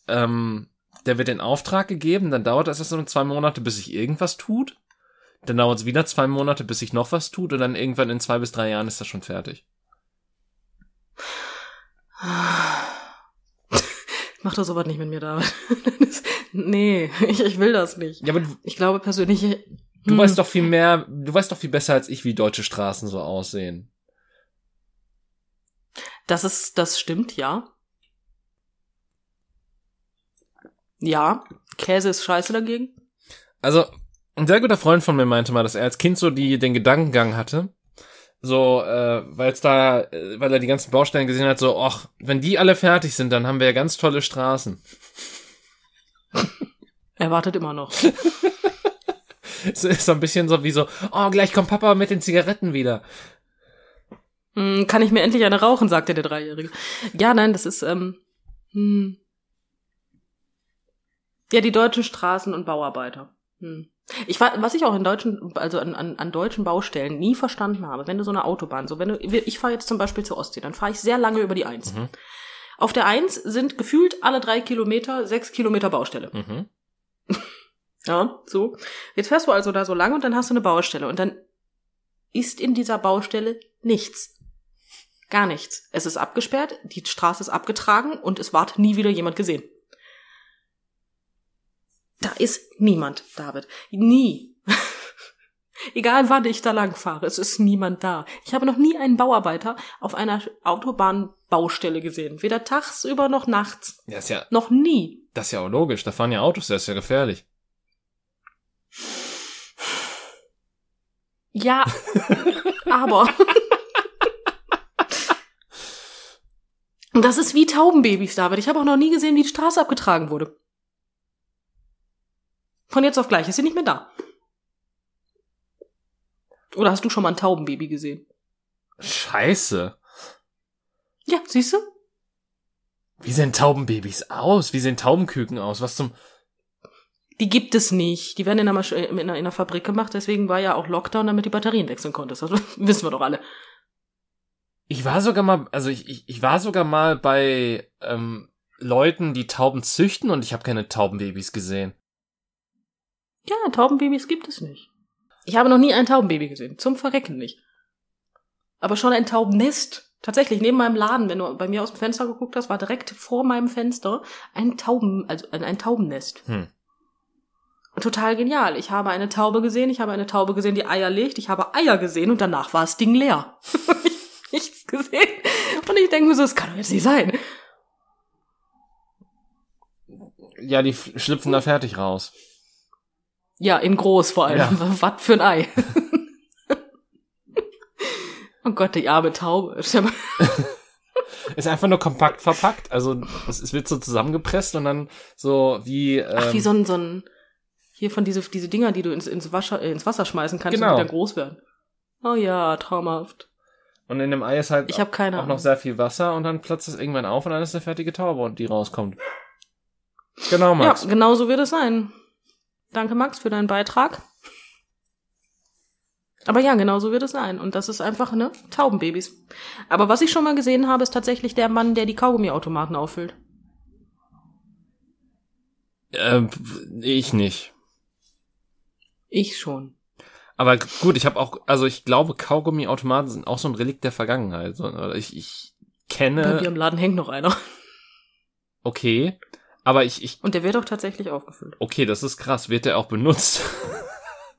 ähm, der wird in Auftrag gegeben, dann dauert das erst so zwei Monate, bis sich irgendwas tut. Dann dauert es wieder zwei Monate, bis sich noch was tut und dann irgendwann in zwei bis drei Jahren ist das schon fertig. mach doch sowas nicht mit mir, David. Nee, ich, ich will das nicht. Ja, aber du, Ich glaube persönlich. du hm, weißt doch viel mehr, du weißt doch viel besser als ich, wie deutsche Straßen so aussehen. Das ist, das stimmt, ja. Ja, Käse ist scheiße dagegen. Also, ein sehr guter Freund von mir meinte mal, dass er als Kind so die, den Gedankengang hatte, so, äh, weil es da, äh, weil er die ganzen Baustellen gesehen hat, so, ach, wenn die alle fertig sind, dann haben wir ja ganz tolle Straßen. Er wartet immer noch. Es ist so ein bisschen so wie so, oh, gleich kommt Papa mit den Zigaretten wieder. Hm, kann ich mir endlich eine rauchen, sagte der Dreijährige. Ja, nein, das ist, ähm, hm. Ja, die deutschen Straßen- und Bauarbeiter. Hm. Ich was ich auch in deutschen, also an, an, an deutschen Baustellen nie verstanden habe, wenn du so eine Autobahn, so wenn du, ich fahre jetzt zum Beispiel zur Ostsee, dann fahre ich sehr lange über die Eins. Mhm. Auf der Eins sind gefühlt alle drei Kilometer sechs Kilometer Baustelle. Mhm. Ja, so. Jetzt fährst du also da so lang und dann hast du eine Baustelle und dann ist in dieser Baustelle nichts. Gar nichts. Es ist abgesperrt, die Straße ist abgetragen und es ward nie wieder jemand gesehen. Da ist niemand, David. Nie. Egal wann ich da lang fahre, es ist niemand da. Ich habe noch nie einen Bauarbeiter auf einer Autobahnbaustelle gesehen. Weder tagsüber noch nachts. Ja, ist ja, Noch nie. das ist ja auch logisch, da fahren ja Autos, das ist ja gefährlich. Ja, aber. Und das ist wie Taubenbabys, David. Ich habe auch noch nie gesehen, wie die Straße abgetragen wurde. Von jetzt auf gleich ist sie nicht mehr da. Oder hast du schon mal ein Taubenbaby gesehen? Scheiße. Ja, siehst du? Wie sehen Taubenbabys aus? Wie sehen Taubenküken aus? Was zum, Die gibt es nicht. Die werden in einer, Masch- in einer, in einer Fabrik gemacht. Deswegen war ja auch Lockdown, damit die Batterien wechseln konntest. Das wissen wir doch alle. Ich war sogar mal, also ich, ich, ich war sogar mal bei ähm, Leuten, die Tauben züchten und ich habe keine Taubenbabys gesehen. Ja, Taubenbabys gibt es nicht. Ich habe noch nie ein Taubenbaby gesehen. Zum Verrecken nicht. Aber schon ein Taubennest. Tatsächlich, neben meinem Laden, wenn du bei mir aus dem Fenster geguckt hast, war direkt vor meinem Fenster ein Tauben, also ein, Taubennest. Hm. Total genial. Ich habe eine Taube gesehen, ich habe eine Taube gesehen, die Eier legt, ich habe Eier gesehen und danach war das Ding leer. ich nichts gesehen. Und ich denke mir so, das kann doch jetzt nicht sein. Ja, die schlüpfen da fertig raus. Ja, in groß vor allem. Ja. Was für ein Ei. oh Gott, die arme Taube. Ist einfach nur kompakt verpackt. Also es, es wird so zusammengepresst und dann so wie. Ähm, Ach, wie so ein, so ein hier von diese, diese Dinger, die du ins, ins, Wasser, äh, ins Wasser schmeißen kannst, Genau. die dann groß werden. Oh ja, traumhaft. Und in dem Ei ist halt Ich habe keine auch noch Ahnung. sehr viel Wasser und dann platzt es irgendwann auf und dann ist eine fertige Taube und die rauskommt. Genau, Max. Ja, genau so wird es sein. Danke, Max, für deinen Beitrag. Aber ja, genau so wird es sein. Und das ist einfach, ne, Taubenbabys. Aber was ich schon mal gesehen habe, ist tatsächlich der Mann, der die Kaugummiautomaten auffüllt. Ähm, ich nicht. Ich schon. Aber gut, ich habe auch, also ich glaube, Kaugummiautomaten sind auch so ein Relikt der Vergangenheit. Ich, ich Bei mir kenne, im Laden hängt noch einer. okay, aber ich, ich, Und der wird auch tatsächlich aufgefüllt. okay, das ist krass. Wird der auch benutzt?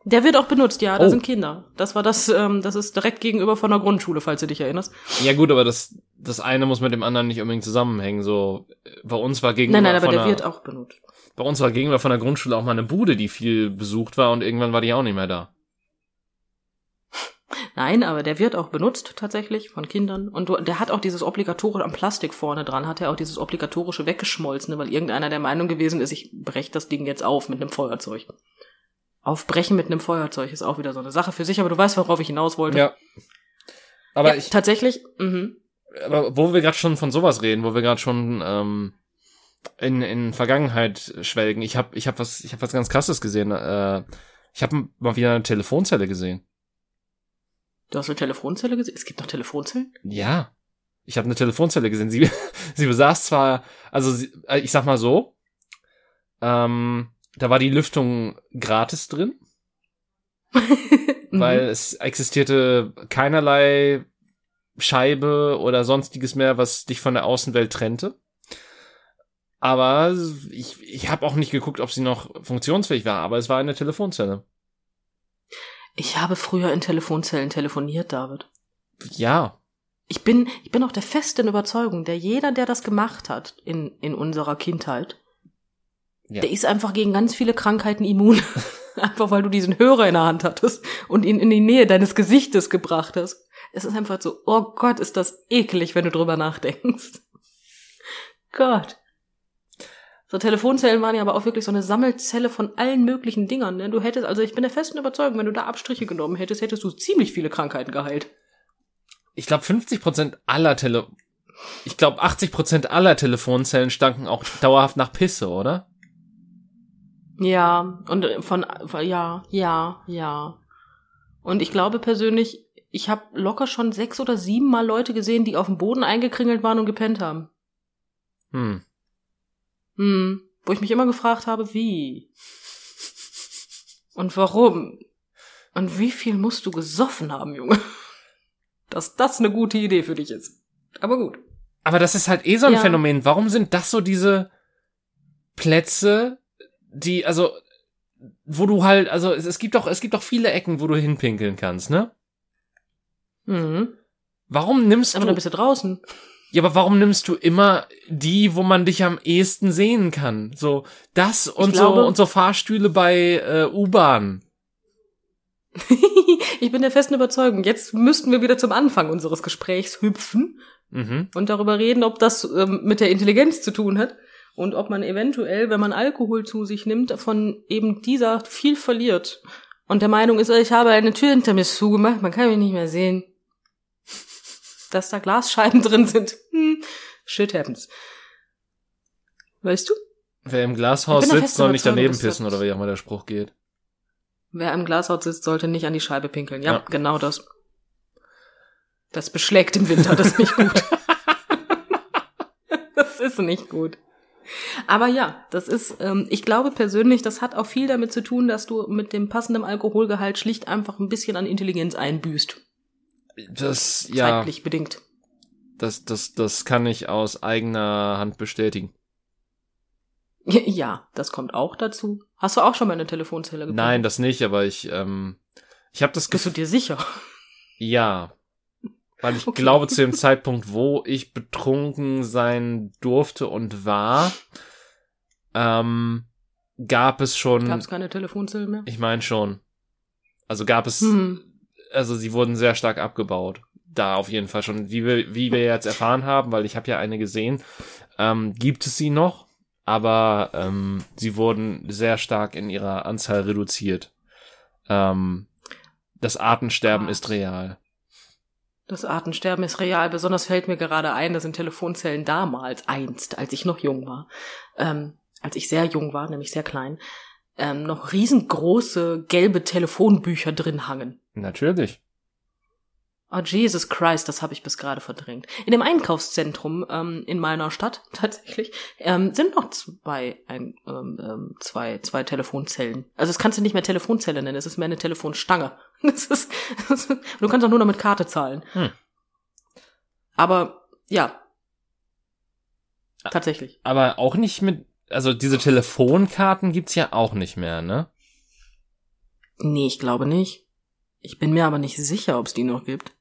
Der wird auch benutzt, ja, da Oh. sind Kinder. Das war das, ähm, das ist direkt gegenüber von der Grundschule, falls du dich erinnerst. ja gut, aber das, das eine muss mit dem anderen nicht unbedingt zusammenhängen. So, bei uns war gegenüber Nein, nein, aber der der, wird auch benutzt. bei uns war gegenüber von der Grundschule auch mal eine Bude, die viel besucht war und irgendwann war die auch nicht mehr da. Nein, aber der wird auch benutzt tatsächlich von Kindern. Und der hat auch dieses obligatorische am Plastik vorne dran, hat er auch dieses obligatorische weggeschmolzene, weil irgendeiner der Meinung gewesen ist, ich brech das Ding jetzt auf mit einem Feuerzeug. Aufbrechen mit einem Feuerzeug ist auch wieder so eine Sache für sich, aber du weißt, worauf ich hinaus wollte. Ja. Aber ja, ich, tatsächlich, mhm. aber wo wir gerade schon von sowas reden, wo wir gerade schon ähm, in, in Vergangenheit schwelgen, ich habe ich hab was ich habe was ganz krasses gesehen. Äh, ich habe mal wieder eine Telefonzelle gesehen. Du hast eine Telefonzelle gesehen? Es gibt noch Telefonzellen? Ja. Ich habe eine Telefonzelle gesehen. Sie sie besaß zwar also sie, äh, ich sag mal so, ähm, da war die Lüftung gratis drin, Mhm. weil es existierte keinerlei Scheibe oder sonstiges mehr, was dich von der Außenwelt trennte. Aber ich, ich habe auch nicht geguckt, ob sie noch funktionsfähig war, aber es war eine Telefonzelle. Ich habe früher in Telefonzellen telefoniert, David. Ja. Ich bin, ich bin auch der festen Überzeugung, der jeder, der das gemacht hat in, in unserer Kindheit, Ja. der ist einfach gegen ganz viele Krankheiten immun. einfach weil du diesen Hörer in der Hand hattest und ihn in die Nähe deines Gesichtes gebracht hast. Es ist einfach so, oh Gott, ist das eklig, wenn du drüber nachdenkst. Gott. So Telefonzellen waren ja aber auch wirklich so eine Sammelzelle von allen möglichen Dingern. Ne? Du hättest, also ich bin der festen Überzeugung, wenn du da Abstriche genommen hättest, hättest du ziemlich viele Krankheiten geheilt. Ich glaube 50% aller Tele ich glaube 80% aller Telefonzellen stanken auch dauerhaft nach Pisse, oder? Ja, und äh, von, von ja, ja, ja. Und ich glaube persönlich, ich habe locker schon sechs oder sieben Mal Leute gesehen, die auf dem Boden eingekringelt waren und gepennt haben. Hm. Hm, wo ich mich immer gefragt habe, wie? Und warum? Und wie viel musst du gesoffen haben, Junge? Dass das eine gute Idee für dich ist. Aber gut. Aber das ist halt eh so ein Ja. Phänomen. Warum sind das so diese Plätze, die, also, wo du halt, also es, es gibt doch, es gibt doch viele Ecken, wo du hinpinkeln kannst, ne? Mhm. Warum nimmst Aber du, dann bist du draußen. Ja, aber warum nimmst du immer die, wo man dich am ehesten sehen kann? So, das und glaube- so, und so Fahrstühle bei äh, U-Bahn. ich bin der festen Überzeugung, jetzt müssten wir wieder zum Anfang unseres Gesprächs hüpfen Mhm. und darüber reden, ob das ähm, mit der Intelligenz zu tun hat und ob man eventuell, wenn man Alkohol zu sich nimmt, von eben dieser viel verliert und der Meinung ist, ich habe eine Tür hinter mir zugemacht, man kann mich nicht mehr sehen, dass da Glasscheiben drin sind. Hm, shit happens. Weißt du? Wer im Glashaus sitzt, soll nicht daneben pissen, oder wie auch immer der Spruch geht. Wer im Glashaus sitzt, sollte nicht an die Scheibe pinkeln. Ja, Ja. genau das. Das beschlägt im Winter, das ist nicht gut. das ist nicht gut. Aber ja, das ist, ähm, ich glaube persönlich, das hat auch viel damit zu tun, dass du mit dem passenden Alkoholgehalt schlicht einfach ein bisschen an Intelligenz einbüßt. Das, ja, Zeitlich bedingt. das, das, das kann ich aus eigener Hand bestätigen. Ja, das kommt auch dazu. Hast du auch schon mal eine Telefonzelle gefunden? Nein, das nicht, aber ich, ähm, ich habe das Bist du dir sicher? ja, weil ich Okay. glaube, zu dem Zeitpunkt, wo ich betrunken sein durfte und war, ähm, gab es schon, Gab es keine Telefonzelle mehr? ich meine schon, also gab es, Hm. Also sie wurden sehr stark abgebaut. da auf jeden Fall schon, wie wir, wie wir jetzt erfahren haben, weil ich habe ja eine gesehen, ähm, gibt es sie noch, aber ähm, sie wurden sehr stark in ihrer Anzahl reduziert. Ähm, das Artensterben Gott. ist real. Das Artensterben ist real. Besonders fällt mir gerade ein, dass in Telefonzellen damals, einst, als ich noch jung war, ähm, als ich sehr jung war, nämlich sehr klein, ähm, noch riesengroße gelbe Telefonbücher drin hangen. Natürlich. Oh, Jesus Christ, das habe ich bis gerade verdrängt. In dem Einkaufszentrum ähm, in meiner Stadt tatsächlich ähm, sind noch zwei, ein, ähm, ähm, zwei, zwei Telefonzellen. Also das kannst du nicht mehr Telefonzelle nennen, es ist mehr eine Telefonstange. Das ist, das ist, du kannst auch nur noch mit Karte zahlen. Hm. Aber ja, tatsächlich. Aber auch nicht mit, also diese Telefonkarten gibt's ja auch nicht mehr, ne? Nee, ich glaube nicht. Ich bin mir aber nicht sicher, ob es die noch gibt.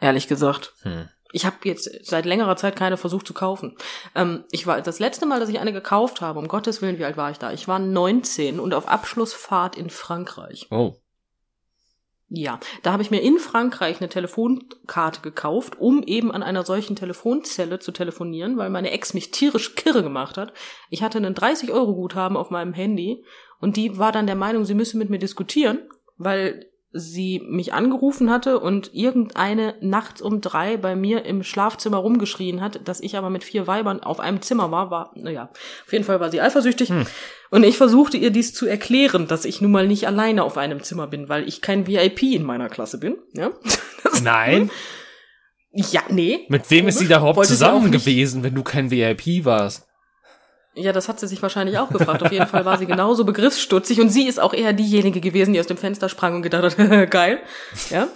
Ehrlich gesagt. Hm. Ich habe jetzt seit längerer Zeit keine versucht zu kaufen. Ähm, ich war das letzte Mal, dass ich eine gekauft habe, um Gottes Willen, wie alt war ich da? Ich war 19 und auf Abschlussfahrt in Frankreich. Oh. Ja, da habe ich mir in Frankreich eine Telefonkarte gekauft, um eben an einer solchen Telefonzelle zu telefonieren, weil meine Ex mich tierisch kirre gemacht hat. Ich hatte einen 30-Euro-Guthaben auf meinem Handy und die war dann der Meinung, sie müsse mit mir diskutieren, weil sie mich angerufen hatte und irgendeine nachts um drei bei mir im Schlafzimmer rumgeschrien hat, dass ich aber mit vier Weibern auf einem Zimmer war, war, naja, auf jeden Fall war sie eifersüchtig. Hm. Und ich versuchte ihr dies zu erklären, dass ich nun mal nicht alleine auf einem Zimmer bin, weil ich kein VIP in meiner Klasse bin, ja. Nein? Ja, nee. Mit wem ist sie da überhaupt zusammen gewesen, wenn du kein VIP warst? Ja, das hat sie sich wahrscheinlich auch gefragt. Auf jeden Fall war sie genauso begriffsstutzig und sie ist auch eher diejenige gewesen, die aus dem Fenster sprang und gedacht hat, geil. Ja.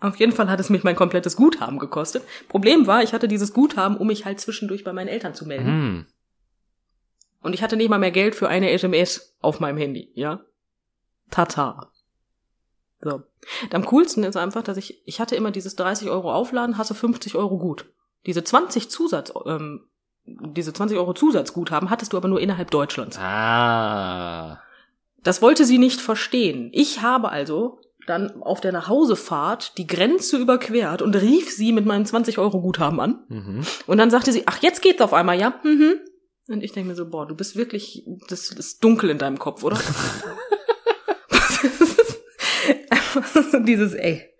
Auf jeden Fall hat es mich mein komplettes Guthaben gekostet. Problem war, ich hatte dieses Guthaben, um mich halt zwischendurch bei meinen Eltern zu melden. Hm. Und ich hatte nicht mal mehr Geld für eine SMS auf meinem Handy, ja. Tata. So. Am coolsten ist einfach, dass ich, ich hatte immer dieses 30 Euro Aufladen, hasse 50 Euro gut. Diese 20 Zusatz, ähm, diese 20 Euro Zusatzguthaben hattest du aber nur innerhalb Deutschlands. Ah. Das wollte sie nicht verstehen. Ich habe also dann auf der Nachhausefahrt die Grenze überquert und rief sie mit meinem 20 Euro Guthaben an. Mhm. Und dann sagte sie, ach, jetzt geht's auf einmal, ja? Mhm. Und ich denke mir so, boah, du bist wirklich, das ist dunkel in deinem Kopf, oder? So Dieses, ey.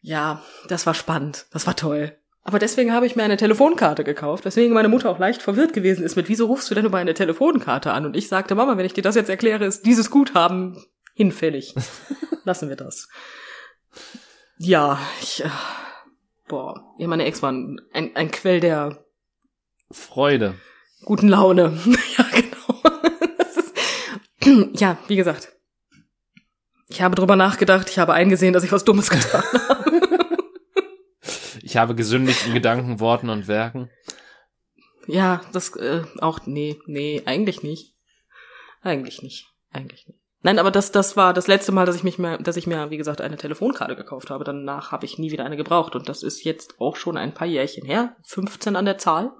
Ja, das war spannend. Das war toll. Aber deswegen habe ich mir eine Telefonkarte gekauft, weswegen meine Mutter auch leicht verwirrt gewesen ist mit, wieso rufst du denn über eine Telefonkarte an? Und ich sagte, Mama, wenn ich dir das jetzt erkläre, ist dieses Guthaben hinfällig. Lassen wir das. Ja, ich, äh, boah, ja, meine Ex war ein, ein, ein Quell der Freude. guten Laune. ja, genau. Ist, ja, wie gesagt. Ich habe drüber nachgedacht, ich habe eingesehen, dass ich was Dummes getan habe. Ich habe gesündigt in Gedanken, Worten und Werken. Ja, das äh, auch nee, nee, eigentlich nicht. Eigentlich nicht, eigentlich nicht. Nein, aber das das war das letzte Mal, dass ich mich mehr, dass ich mir wie gesagt eine Telefonkarte gekauft habe. Danach habe ich nie wieder eine gebraucht und das ist jetzt auch schon ein paar Jährchen her, 15 an der Zahl.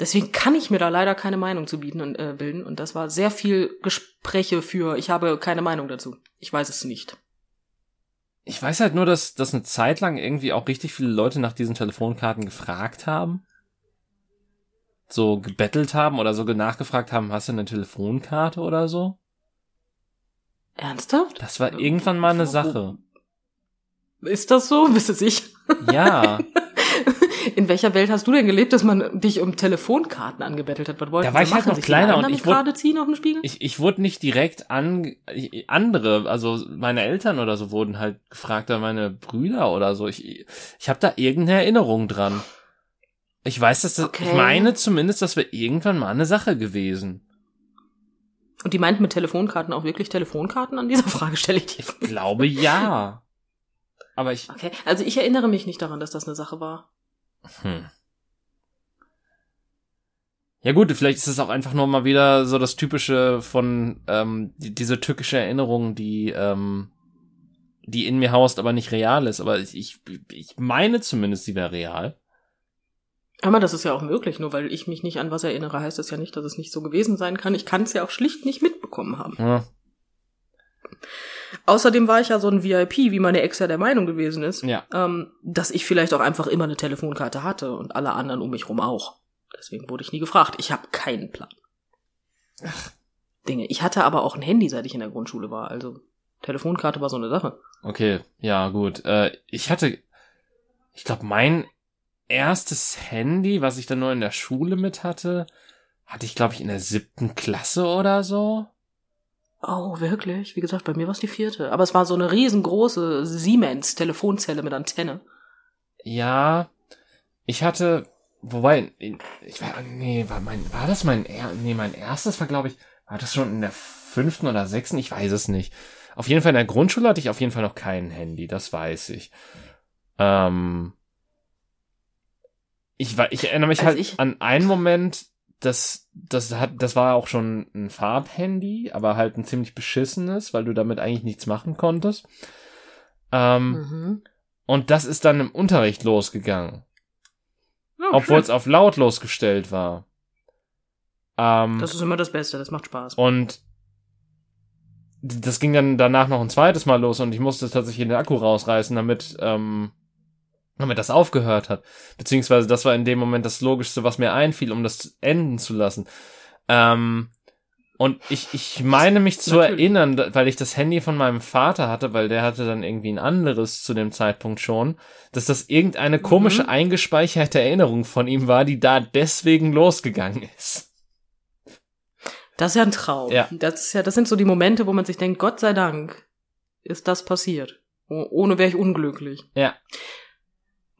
Deswegen kann ich mir da leider keine Meinung zu bieten und äh, bilden und das war sehr viel Gespräche für ich habe keine Meinung dazu. Ich weiß es nicht. Ich weiß halt nur, dass, dass eine Zeit lang irgendwie auch richtig viele Leute nach diesen Telefonkarten gefragt haben. So gebettelt haben oder so nachgefragt haben, hast du eine Telefonkarte oder so? Ernsthaft? Das war irgendwann mal eine Sache. Ist das so? Bist du sicher? Ja, In welcher Welt hast du denn gelebt, dass man dich um Telefonkarten angebettelt hat? Was wollten Da war ich halt machen? noch Sich kleiner und ich wurde- gerade ziehen auf dem Spiegel? ich, ich wurde nicht direkt an ich, andere, also meine Eltern oder so wurden halt gefragt, oder meine Brüder oder so. Ich, ich habe da irgendeine Erinnerung dran. Ich weiß, dass das, ich Okay. meine zumindest, das wäre irgendwann mal eine Sache gewesen. Und die meinten mit Telefonkarten auch wirklich Telefonkarten? An dieser Frage stelle ich dir. Ich glaube ja. Aber ich, Okay, also ich erinnere mich nicht daran, dass das eine Sache war. Hm. Ja gut, vielleicht ist es auch einfach nur mal wieder so das typische von ähm, die, diese tückische Erinnerung, die ähm, die in mir haust, aber nicht real ist. Aber ich, ich, ich meine zumindest, sie wäre real. Aber das ist ja auch möglich, nur weil ich mich nicht an was erinnere, heißt das ja nicht, dass es nicht so gewesen sein kann. Ich kann es ja auch schlicht nicht mitbekommen haben. Ja. Außerdem war ich ja so ein VIP, wie meine Ex ja der Meinung gewesen ist, Ja. ähm, dass ich vielleicht auch einfach immer eine Telefonkarte hatte und alle anderen um mich rum auch. Deswegen wurde ich nie gefragt. Ich habe keinen Plan. Dinge. Ich hatte aber auch ein Handy, seit ich in der Grundschule war. Also Telefonkarte war so eine Sache. Okay, ja, gut. Äh, ich hatte, ich glaube, mein erstes Handy, was ich dann nur in der Schule mit hatte, hatte ich, glaube ich, in der siebten Klasse oder so. Oh, wirklich? Wie gesagt, bei mir war es die vierte. Aber es war so eine riesengroße Siemens-Telefonzelle mit Antenne. Ja, ich hatte, wobei, ich war, nee, war mein, war das mein, nee, mein erstes war, glaube ich, war das schon in der fünften oder sechsten? Ich weiß es nicht. Auf jeden Fall in der Grundschule hatte ich auf jeden Fall noch kein Handy, das weiß ich. Ähm, ich war, ich erinnere mich Als halt ich- an einen Moment, das, das hat, das war auch schon ein Farbhandy, aber halt ein ziemlich beschissenes, weil du damit eigentlich nichts machen konntest. Ähm, Mhm. und das ist dann im Unterricht losgegangen, Ja, obwohl es auf lautlos gestellt war. Ähm, Das ist immer das Beste, das macht Spaß. und das ging dann danach noch ein zweites Mal los und ich musste tatsächlich den Akku rausreißen, damit, ähm, damit das aufgehört hat. Beziehungsweise das war in dem Moment das Logischste, was mir einfiel, um das enden zu lassen. Ähm, und ich, ich meine mich zu Natürlich. erinnern, weil ich das Handy von meinem Vater hatte, weil der hatte dann irgendwie ein anderes zu dem Zeitpunkt schon, dass das irgendeine komische Mhm. eingespeicherte Erinnerung von ihm war, die da deswegen losgegangen ist. Das ist ja ein Traum. Ja. Das ist ja, das sind so die Momente, wo man sich denkt, Gott sei Dank ist das passiert. Oh- Ohne wäre ich unglücklich. Ja.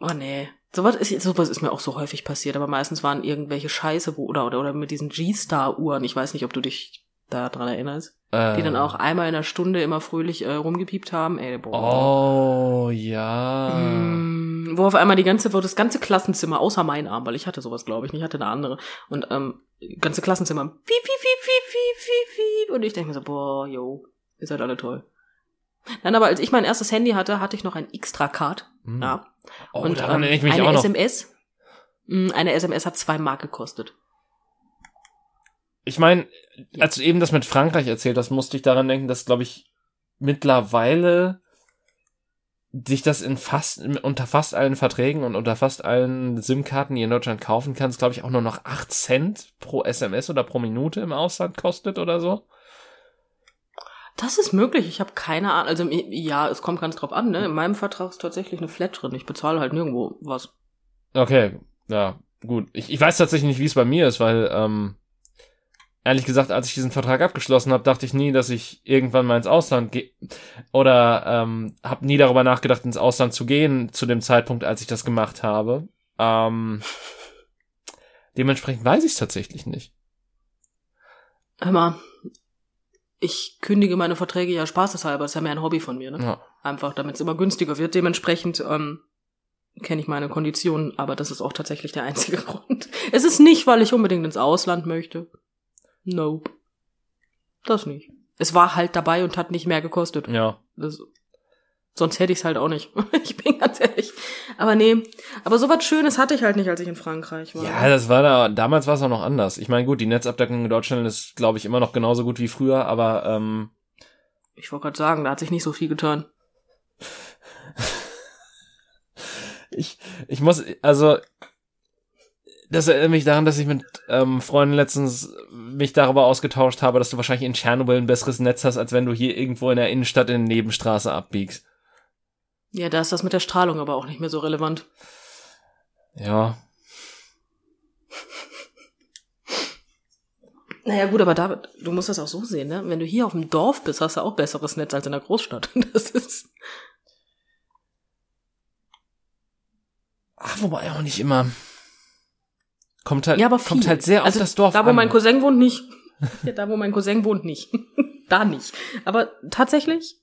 Oh nee. Sowas ist, sowas ist mir auch so häufig passiert, aber meistens waren irgendwelche Scheiße, wo, oder, oder, oder mit diesen G-Star-Uhren, ich weiß nicht, ob du dich da dran erinnerst, die dann Äh. auch einmal in der Stunde immer fröhlich äh, rumgepiept haben. Ey, boah. Oh, ja. Mm, wo auf einmal die ganze, wo das ganze Klassenzimmer, außer mein Arm, weil ich hatte sowas, glaube ich nicht, ich hatte eine andere. Und ähm, ganze Klassenzimmer, piep, piep, piep, piep, piep, piep, piep. Und ich denke mir so, boah, yo, ihr seid alle toll. Nein, aber als ich mein erstes Handy hatte, hatte ich noch ein Extra-Card. Hm. Ja. Oh, und daran erinnere ich mich eine auch noch. SMS. mh, Eine SMS hat zwei Mark gekostet. Ich meine, als du eben das mit Frankreich erzählt hast, musste ich daran denken, dass, glaube ich, mittlerweile sich das in fast, unter fast allen Verträgen und unter fast allen SIM-Karten, die in Deutschland kaufen kannst, glaube ich, auch nur noch 8 Cent pro SMS oder pro Minute im Ausland kostet oder so. Das ist möglich, ich habe keine Ahnung. Also ja, es kommt ganz drauf an, ne? In meinem Vertrag ist tatsächlich eine Flat drin. Ich bezahle halt nirgendwo was. Okay, ja, gut. Ich, ich weiß tatsächlich nicht, wie es bei mir ist, weil, ähm, ehrlich gesagt, als ich diesen Vertrag abgeschlossen habe, dachte ich nie, dass ich irgendwann mal ins Ausland gehe. Oder ähm, habe nie darüber nachgedacht, ins Ausland zu gehen, zu dem Zeitpunkt, als ich das gemacht habe. Ähm, dementsprechend weiß ich es tatsächlich nicht. Hör mal, ich kündige meine Verträge ja spaßeshalber, das ist ja mehr ein Hobby von mir, ne? Ja. Einfach, damit es immer günstiger wird. Dementsprechend ähm, kenne ich meine Konditionen, aber das ist auch tatsächlich der einzige Grund. Es ist nicht, weil ich unbedingt ins Ausland möchte. Nope. Das nicht. Es war halt dabei und hat nicht mehr gekostet. ja. Das, sonst hätte ich es halt auch nicht. ich bin ganz ehrlich. Aber nee, aber so was Schönes hatte ich halt nicht, als ich in Frankreich war. Ja, das war da, damals war es auch noch anders. Ich meine, gut, die Netzabdeckung in Deutschland ist, glaube ich, immer noch genauso gut wie früher, aber ähm, Ich wollte gerade sagen, da hat sich nicht so viel getan. ich, ich muss, also, das erinnert mich daran, dass ich mit ähm, Freunden letztens mich darüber ausgetauscht habe, dass du wahrscheinlich in Tschernobyl ein besseres Netz hast, als wenn du hier irgendwo in der Innenstadt in eine Nebenstraße abbiegst. Ja, da ist das mit der Strahlung aber auch nicht mehr so relevant. Ja. Naja, gut, aber David, du musst das auch so sehen, ne? Wenn du hier auf dem Dorf bist, hast du auch besseres Netz als in der Großstadt. Das ist. Ach, wobei auch nicht immer. Kommt halt, Ja, aber kommt halt sehr auf also, das Dorf Da, wo an. mein Cousin wohnt, nicht. Ja, da, wo mein Cousin wohnt, nicht. da nicht. Aber tatsächlich,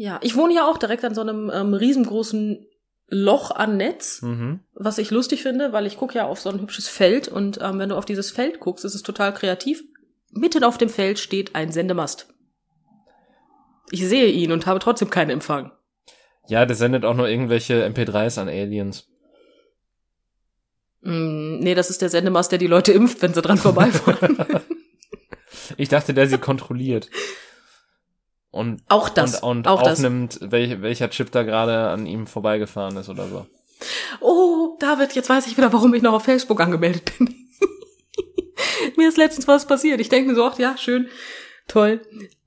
ja, ich wohne ja auch direkt an so einem ähm, riesengroßen Loch an Netz, mhm. was ich lustig finde, weil ich gucke ja auf so ein hübsches Feld und ähm, wenn du auf dieses Feld guckst, ist es total kreativ. Mitten auf dem Feld steht ein Sendemast. Ich sehe ihn und habe trotzdem keinen Empfang. Ja, der sendet auch nur irgendwelche MP3s an Aliens. Mm, nee, das ist der Sendemast, der die Leute impft, wenn sie dran vorbeifahren. Ich dachte, der sie kontrolliert. Und Auch das, und, und auch das. aufnimmt, welch, welcher Chip da gerade an ihm vorbeigefahren ist oder so. Oh, David, jetzt weiß ich wieder, warum ich noch auf Facebook angemeldet bin. mir ist letztens was passiert. Ich denke mir so, ach ja, schön, toll.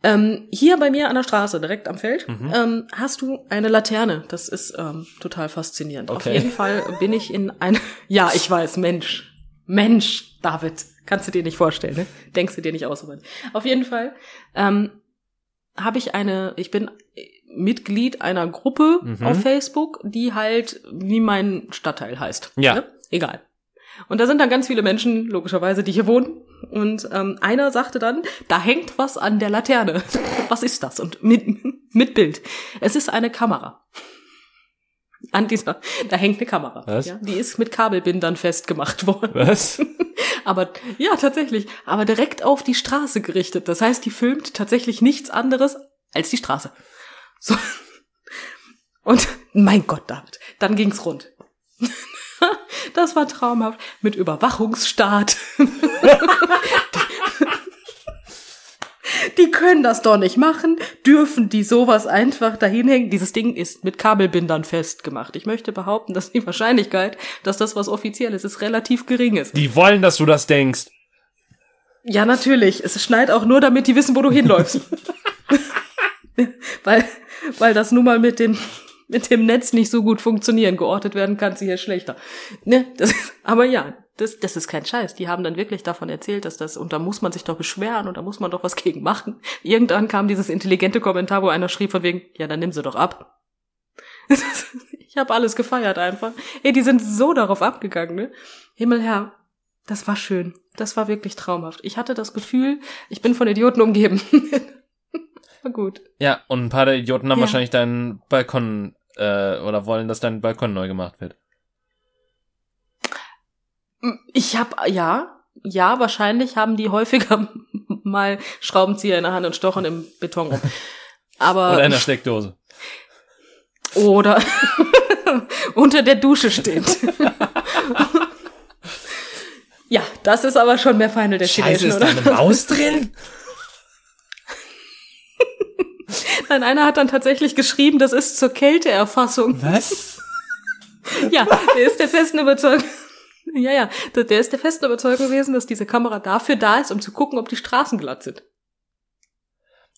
Ähm, hier bei mir an der Straße, direkt am Feld, Mhm. ähm, hast du eine Laterne. Das ist ähm, total faszinierend. Auf Okay. jeden Fall bin ich in eine. Ja, ich weiß, Mensch. Mensch, David. Kannst du dir nicht vorstellen, ne? Denkst du dir nicht aus. aber- Auf jeden Fall ähm, habe ich eine, ich bin Mitglied einer Gruppe Mhm. auf Facebook, die halt wie mein Stadtteil heißt. Ja. Ne? Egal. Und da sind dann ganz viele Menschen, logischerweise, die hier wohnen. Und ähm, einer sagte dann, da hängt was an der Laterne. Was ist das? Und mit, mit Bild. Es ist eine Kamera. An dieser, da hängt eine Kamera. Was? Ja, die ist mit Kabelbindern festgemacht worden. Was? Aber ja, tatsächlich. Aber direkt auf die Straße gerichtet. Das heißt, die filmt tatsächlich nichts anderes als die Straße. So. Und mein Gott, David, dann ging's rund. Das war traumhaft. Mit Überwachungsstaat. Die können das doch nicht machen. Dürfen die sowas einfach dahin hängen? Dieses Ding ist mit Kabelbindern festgemacht. Ich möchte behaupten, dass die Wahrscheinlichkeit, dass das was offiziell ist, relativ gering ist. Die wollen, dass du das denkst. Ja, natürlich. Es schneit auch nur, damit die wissen, wo du hinläufst. weil, weil das nun mal mit dem, mit dem Netz nicht so gut funktionieren. Geortet werden kann sie hier schlechter. Ne? Das ist, aber ja, das, das ist kein Scheiß. Die haben dann wirklich davon erzählt, dass das, und da muss man sich doch beschweren und da muss man doch was gegen machen. Irgendwann kam dieses intelligente Kommentar, wo einer schrieb von wegen, ja, dann nimm sie doch ab. Ich habe alles gefeiert einfach. Ey, die sind so darauf abgegangen, ne? Himmelherr, das war schön. Das war wirklich traumhaft. Ich hatte das Gefühl, ich bin von Idioten umgeben. war gut. Ja, und ein paar der Idioten haben Ja. wahrscheinlich deinen Balkon äh, oder wollen, dass dein Balkon neu gemacht wird. Ich hab, ja, ja, wahrscheinlich haben die häufiger mal Schraubenzieher in der Hand und stochen im Beton rum. Aber, Oder in der Steckdose. oder unter der Dusche steht. ja, das ist aber schon mehr Final Destination, oder? Maus drin? Nein, einer hat dann tatsächlich geschrieben, das ist zur Kälteerfassung. Was? Ja, der ist der festen Überzeugung. Ja, ja, der ist der festen Überzeugung gewesen, dass diese Kamera dafür da ist, um zu gucken, ob die Straßen glatt sind.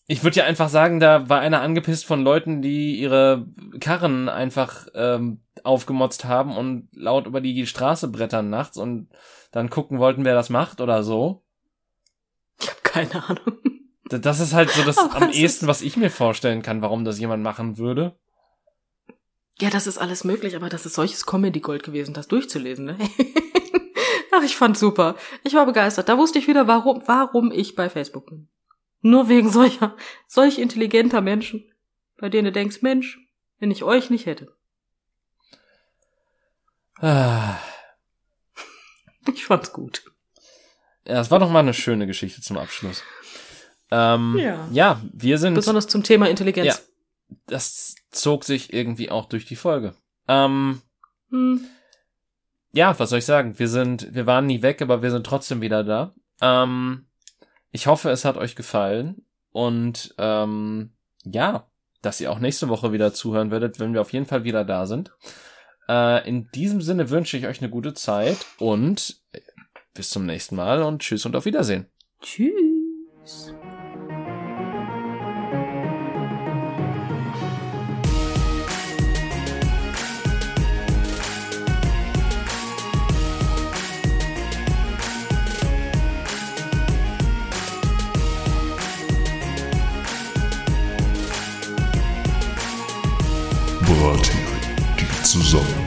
Ich würde ja einfach sagen, da war einer angepisst von Leuten, die ihre Karren einfach ähm, aufgemotzt haben und laut über die Straße brettern nachts und dann gucken wollten, wer das macht oder so. Ich habe keine Ahnung. Das ist halt so das Aber am es ehesten, was ich mir vorstellen kann, warum das jemand machen würde. Ja, das ist alles möglich, aber das ist solches Comedy-Gold gewesen, das durchzulesen, ne? Ach, ich fand's super. Ich war begeistert. Da wusste ich wieder, warum, warum ich bei Facebook bin. Nur wegen solcher, solch intelligenter Menschen, bei denen du denkst, Mensch, wenn ich euch nicht hätte. Ah, Ich fand's gut. Ja, es war doch mal eine schöne Geschichte zum Abschluss. Ähm, Ja. ja, wir sind. Besonders zum Thema Intelligenz. Ja. das zog sich irgendwie auch durch die Folge. Ähm, Hm. ja, was soll ich sagen? Wir sind, wir waren nie weg, aber wir sind trotzdem wieder da. Ähm, ich hoffe, es hat euch gefallen und ähm, ja, dass ihr auch nächste Woche wieder zuhören werdet, wenn wir auf jeden Fall wieder da sind. Äh, in diesem Sinne wünsche ich euch eine gute Zeit und bis zum nächsten Mal und tschüss und auf Wiedersehen. Tschüss. Bratin, die Zusammenkunft.